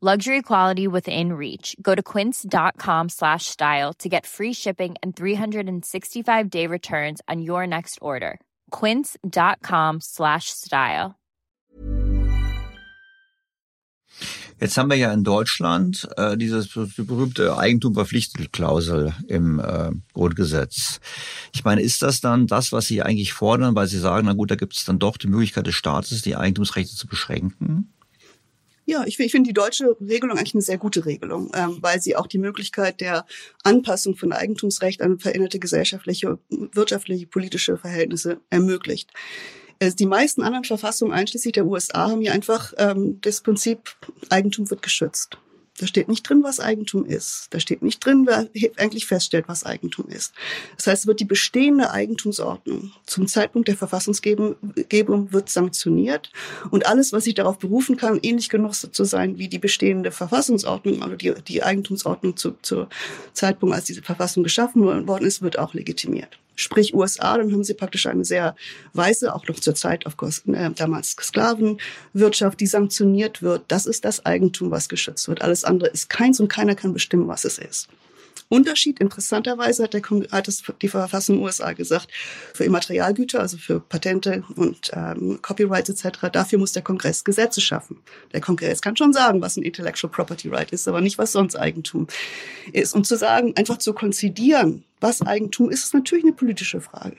Luxury quality within reach. Go to quince.com slash style to get free shipping and 365 day returns on your next order. Quince.com slash style. Jetzt haben wir ja in Deutschland äh, dieses die berühmte Eigentumverpflichtungsklausel im äh, Grundgesetz. Ich meine, ist das dann das, was Sie eigentlich fordern, weil Sie sagen, na gut, da gibt es dann doch die Möglichkeit des Staates, die Eigentumsrechte zu beschränken? Ja, ich, ich finde die deutsche Regelung eigentlich eine sehr gute Regelung, ähm, weil sie auch die Möglichkeit der Anpassung von Eigentumsrecht an veränderte gesellschaftliche, wirtschaftliche, politische Verhältnisse ermöglicht. Äh, Die meisten anderen Verfassungen, einschließlich der USA, haben ja einfach ähm, das Prinzip, Eigentum wird geschützt. Da steht nicht drin, was Eigentum ist. Da steht nicht drin, wer eigentlich feststellt, was Eigentum ist. Das heißt, wird die bestehende Eigentumsordnung zum Zeitpunkt der Verfassungsgebung Gebung wird sanktioniert und alles, was sich darauf berufen kann, ähnlich genug zu sein wie die bestehende Verfassungsordnung, also die, die Eigentumsordnung zu, zu Zeitpunkt, als diese Verfassung geschaffen worden ist, wird auch legitimiert. Sprich USA, dann haben sie praktisch eine sehr weiße, auch noch zur Zeit auf äh, damals Sklavenwirtschaft, die sanktioniert wird. Das ist das Eigentum, was geschützt wird. Alles andere ist keins und keiner kann bestimmen, was es ist. Unterschied, interessanterweise hat, der, hat es die Verfassung USA gesagt, für Immaterialgüter, also für Patente und ähm, Copyrights etc., dafür muss der Kongress Gesetze schaffen. Der Kongress kann schon sagen, was ein Intellectual Property Right ist, aber nicht, was sonst Eigentum ist. Und zu sagen, einfach zu konzidieren, was Eigentum ist, ist natürlich eine politische Frage.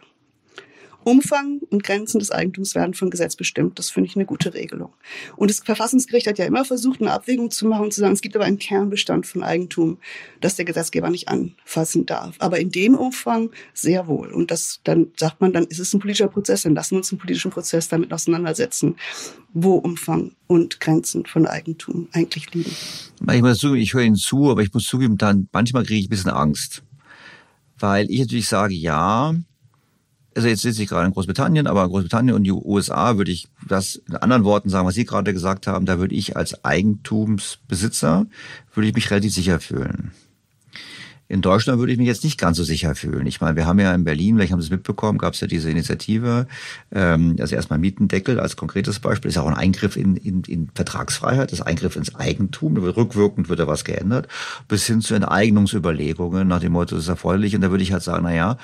Umfang und Grenzen des Eigentums werden von Gesetz bestimmt. Das finde ich eine gute Regelung. Und das Verfassungsgericht hat ja immer versucht, eine Abwägung zu machen und zu sagen, es gibt aber einen Kernbestand von Eigentum, das der Gesetzgeber nicht anfassen darf. Aber in dem Umfang sehr wohl. Und das, dann sagt man, dann ist es ein politischer Prozess, dann lassen wir uns im politischen Prozess damit auseinandersetzen, wo Umfang und Grenzen von Eigentum eigentlich liegen. Muss zugeben, ich höre Ihnen zu, aber ich muss zugeben, dann manchmal kriege ich ein bisschen Angst. Weil ich natürlich sage, ja, also jetzt sitze ich gerade in Großbritannien, aber Großbritannien und die USA würde ich das in anderen Worten sagen, was Sie gerade gesagt haben, da würde ich als Eigentumsbesitzer, würde ich mich relativ sicher fühlen. In Deutschland würde ich mich jetzt nicht ganz so sicher fühlen. Ich meine, wir haben ja in Berlin, vielleicht haben Sie es mitbekommen, gab es ja diese Initiative, ähm, also erstmal Mietendeckel als konkretes Beispiel, ist ja auch ein Eingriff in, in, in Vertragsfreiheit, das Eingriff ins Eigentum, rückwirkend wird da was geändert, bis hin zu Enteignungsüberlegungen nach dem Motto, das ist erforderlich. Und da würde ich halt sagen, na ja,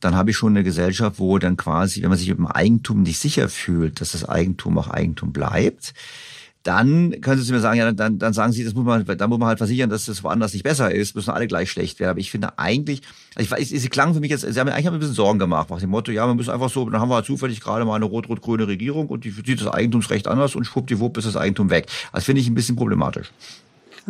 dann habe ich schon eine Gesellschaft, wo dann quasi, wenn man sich mit dem Eigentum nicht sicher fühlt, dass das Eigentum auch Eigentum bleibt, dann können Sie mir sagen, ja, dann, dann sagen Sie, das muss man, dann muss man halt versichern, dass das woanders nicht besser ist, müssen alle gleich schlecht werden. Aber ich finde eigentlich, also ich weiß, Sie klangen für mich jetzt, Sie haben mir eigentlich ein bisschen Sorgen gemacht, nach dem Motto, ja, man muss einfach so, dann haben wir halt zufällig gerade mal eine rot-rot-grüne Regierung und die sieht das Eigentumsrecht anders und schwuppdiwupp ist das Eigentum weg. Das finde ich ein bisschen problematisch.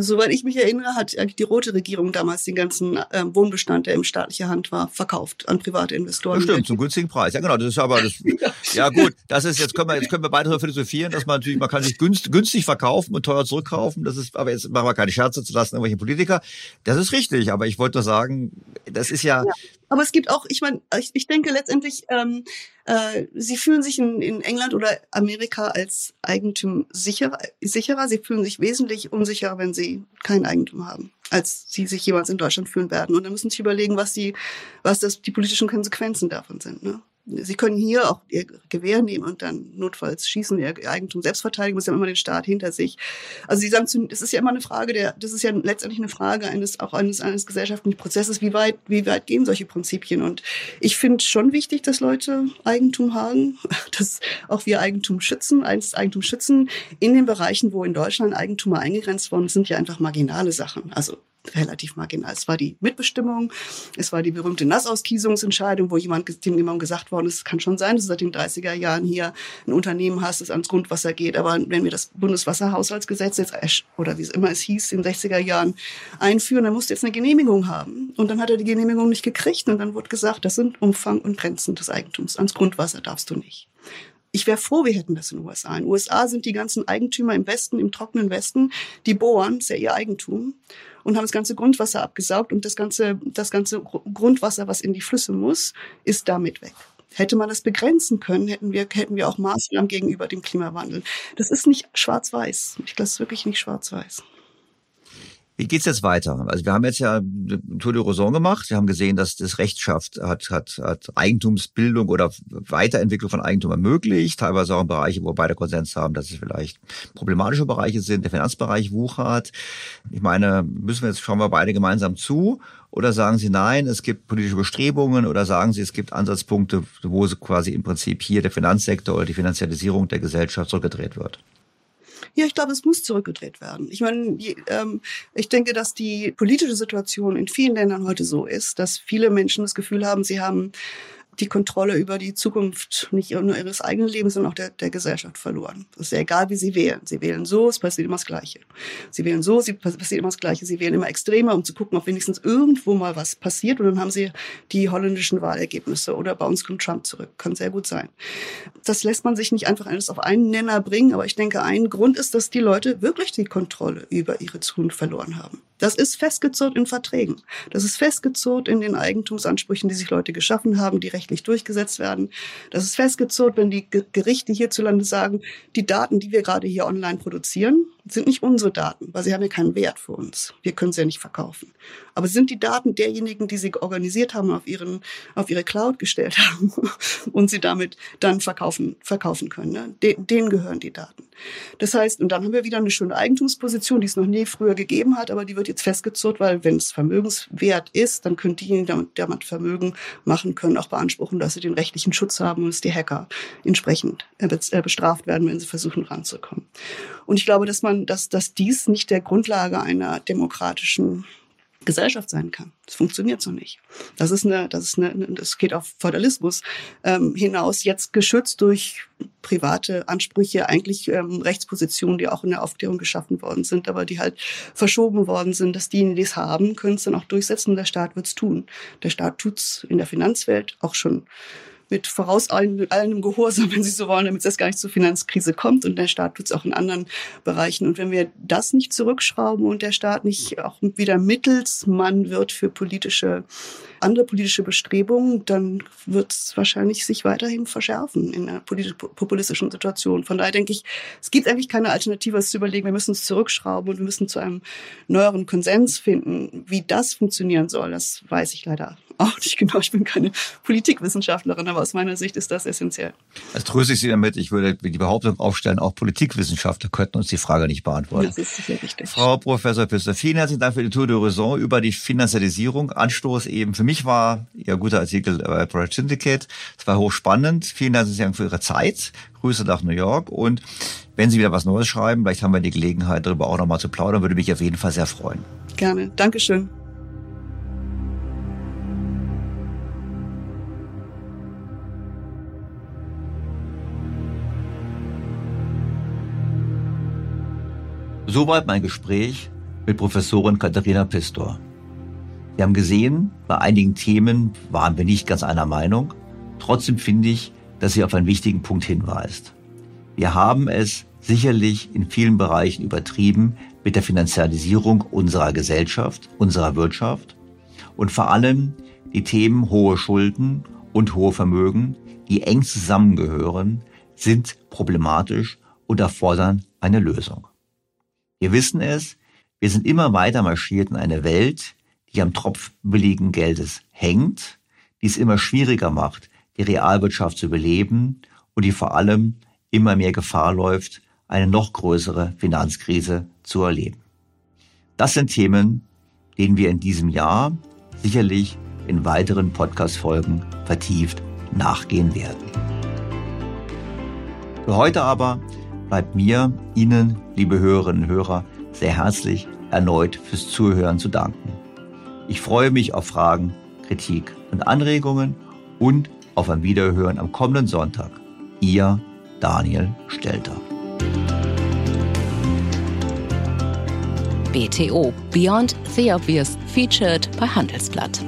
Soweit ich mich erinnere, hat die rote Regierung damals den ganzen äh, Wohnbestand, der in staatlicher Hand war, verkauft an private Investoren. Das stimmt, zum günstigen Preis. Ja, genau. Das ist aber das, ja gut. Das ist jetzt können wir jetzt können wir weiter philosophieren, dass man natürlich man kann sich günstig, günstig verkaufen und teuer zurückkaufen. Das ist aber jetzt machen wir keine Scherze zu lassen irgendwelche Politiker. Das ist richtig. Aber ich wollte nur sagen, das ist ja, ja. Aber es gibt auch, ich meine, ich, ich denke letztendlich, ähm, äh, sie fühlen sich in, in England oder Amerika als Eigentum sicherer, sicherer. Sie fühlen sich wesentlich unsicherer, wenn sie kein Eigentum haben, als sie sich jemals in Deutschland fühlen werden. Und dann müssen sie überlegen, was die, was das, die politischen Konsequenzen davon sind. Ne? Sie können hier auch ihr Gewehr nehmen und dann notfalls schießen, ihr Eigentum selbst verteidigen, Sie haben immer den Staat hinter sich. Also Sie sagen, es ist ja immer eine Frage der, das ist ja letztendlich eine Frage eines, auch eines, eines gesellschaftlichen Prozesses, wie weit, wie weit gehen solche Prinzipien? Und ich finde schon wichtig, dass Leute Eigentum haben, dass auch wir Eigentum schützen, eins Eigentum schützen. In den Bereichen, wo in Deutschland Eigentum eingegrenzt worden sind ja einfach marginale Sachen. Also relativ marginal. Es war die Mitbestimmung, es war die berühmte Nassauskiesungsentscheidung, wo jemand, dem jemandem gesagt worden ist, es kann schon sein, dass du seit den 30er Jahren hier ein Unternehmen hast, das ans Grundwasser geht, aber wenn wir das Bundeswasserhaushaltsgesetz jetzt, oder wie es immer es hieß, in den 60er Jahren einführen, dann musst du jetzt eine Genehmigung haben. Und dann hat er die Genehmigung nicht gekriegt und dann wurde gesagt, das sind Umfang und Grenzen des Eigentums. Ans Grundwasser darfst du nicht. Ich wäre froh, wir hätten das in den USA. In den USA sind die ganzen Eigentümer im Westen, im trockenen Westen, die bohren, ist ja ihr Eigentum und haben das ganze Grundwasser abgesaugt und das ganze, das ganze Grundwasser, was in die Flüsse muss, ist damit weg. Hätte man das begrenzen können, hätten wir, hätten wir auch Maßnahmen gegenüber dem Klimawandel. Das ist nicht schwarz-weiß. Ich glaube, es ist wirklich nicht schwarz-weiß. Wie geht's jetzt weiter? Also wir haben jetzt ja Tour de Raison gemacht. Wir haben gesehen, dass das Recht schafft, hat, hat, hat Eigentumsbildung oder Weiterentwicklung von Eigentum ermöglicht. Teilweise auch in Bereiche, wo beide Konsens haben, dass es vielleicht problematische Bereiche sind. Der Finanzbereich wuchert. Ich meine, müssen wir jetzt schauen wir beide gemeinsam zu? Oder sagen Sie nein, es gibt politische Bestrebungen oder sagen Sie, es gibt Ansatzpunkte, wo quasi im Prinzip hier der Finanzsektor oder die Finanzialisierung der Gesellschaft zurückgedreht wird? Ja, ich glaube, es muss zurückgedreht werden. Ich meine, ähm, ich denke, dass die politische Situation in vielen Ländern heute so ist, dass viele Menschen das Gefühl haben, sie haben die Kontrolle über die Zukunft nicht nur ihres eigenen Lebens, sondern auch der, der Gesellschaft verloren. Es ist ja egal, wie sie wählen. Sie wählen so, es passiert immer das Gleiche. Sie wählen so, es passiert immer das Gleiche. Sie wählen immer extremer, um zu gucken, ob wenigstens irgendwo mal was passiert. Und dann haben sie die holländischen Wahlergebnisse oder bei uns kommt Trump zurück. Kann sehr gut sein. Das lässt man sich nicht einfach alles auf einen Nenner bringen. Aber ich denke, ein Grund ist, dass die Leute wirklich die Kontrolle über ihre Zukunft verloren haben. Das ist festgezurrt in Verträgen. Das ist festgezurrt in den Eigentumsansprüchen, die sich Leute geschaffen haben, die rechtlich durchgesetzt werden. Das ist festgezurrt, wenn die Gerichte hierzulande sagen, die Daten, die wir gerade hier online produzieren, sind nicht unsere Daten, weil sie haben ja keinen Wert für uns. Wir können sie ja nicht verkaufen. Aber sind die Daten derjenigen, die sie organisiert haben, auf, ihren, auf ihre Cloud gestellt haben und sie damit dann verkaufen, verkaufen können. Ne? denen gehören die Daten. Das heißt, und dann haben wir wieder eine schöne Eigentumsposition, die es noch nie früher gegeben hat, aber die wird jetzt festgezurrt, weil wenn es vermögenswert ist, dann können diejenigen, die damit Vermögen machen können, auch beanspruchen, dass sie den rechtlichen Schutz haben und dass die Hacker entsprechend äh, äh, bestraft werden, wenn sie versuchen ranzukommen. Und ich glaube, dass man, dass, dass dies nicht der Grundlage einer demokratischen Gesellschaft sein kann. Das funktioniert so nicht. Das ist eine, das ist eine, das geht auf Feudalismus ähm, hinaus, jetzt geschützt durch private Ansprüche, eigentlich ähm, Rechtspositionen, die auch in der Aufklärung geschaffen worden sind, aber die halt verschoben worden sind, dass diejenigen, die es haben, können es dann auch durchsetzen der Staat wird es tun. Der Staat tut's in der Finanzwelt auch schon mit vorauseilendem Gehorsam, wenn Sie so wollen, damit es gar nicht zur Finanzkrise kommt. Und der Staat tut es auch in anderen Bereichen. Und wenn wir das nicht zurückschrauben und der Staat nicht auch wieder Mittelsmann wird für politische andere politische Bestrebungen, dann wird es wahrscheinlich sich weiterhin verschärfen in einer populistischen Situation. Von daher denke ich, es gibt eigentlich keine Alternative, als zu überlegen, wir müssen es zurückschrauben und wir müssen zu einem neueren Konsens finden. Wie das funktionieren soll, das weiß ich leider auch nicht genau. Ich bin keine Politikwissenschaftlerin, aber aus meiner Sicht ist das essentiell. Das tröste ich Sie damit. Ich würde die Behauptung aufstellen, auch Politikwissenschaftler könnten uns die Frage nicht beantworten. Das ist sicher richtig. Frau Professor Püster, vielen herzlichen Dank für die Tour de Raison über die Finanzialisierung. Anstoß eben für mich war Ihr guter Artikel bei Project Syndicate. Es war hochspannend. Vielen herzlichen Dank für Ihre Zeit. Grüße nach New York und wenn Sie wieder was Neues schreiben, vielleicht haben wir die Gelegenheit, darüber auch nochmal zu plaudern, würde mich auf jeden Fall sehr freuen. Gerne. Dankeschön. Soweit mein Gespräch mit Professorin Katharina Pistor. Wir haben gesehen, bei einigen Themen waren wir nicht ganz einer Meinung. Trotzdem finde ich, dass sie auf einen wichtigen Punkt hinweist. Wir haben es sicherlich in vielen Bereichen übertrieben mit der Finanzialisierung unserer Gesellschaft, unserer Wirtschaft und vor allem die Themen hohe Schulden und hohe Vermögen, die eng zusammengehören, sind problematisch und erfordern eine Lösung. Wir wissen es, wir sind immer weiter marschiert in eine Welt, die am Tropf billigen Geldes hängt, die es immer schwieriger macht, die Realwirtschaft zu beleben und die vor allem immer mehr Gefahr läuft, eine noch größere Finanzkrise zu erleben. Das sind Themen, denen wir in diesem Jahr sicherlich in weiteren Podcast-Folgen vertieft nachgehen werden. Für heute aber bleibt mir, Ihnen, liebe Hörerinnen und Hörer, sehr herzlich erneut fürs Zuhören zu danken. Ich freue mich auf Fragen, Kritik und Anregungen und auf ein Wiederhören am kommenden Sonntag. Ihr Daniel Stelter. BTO Beyond the Obvious featured bei Handelsblatt.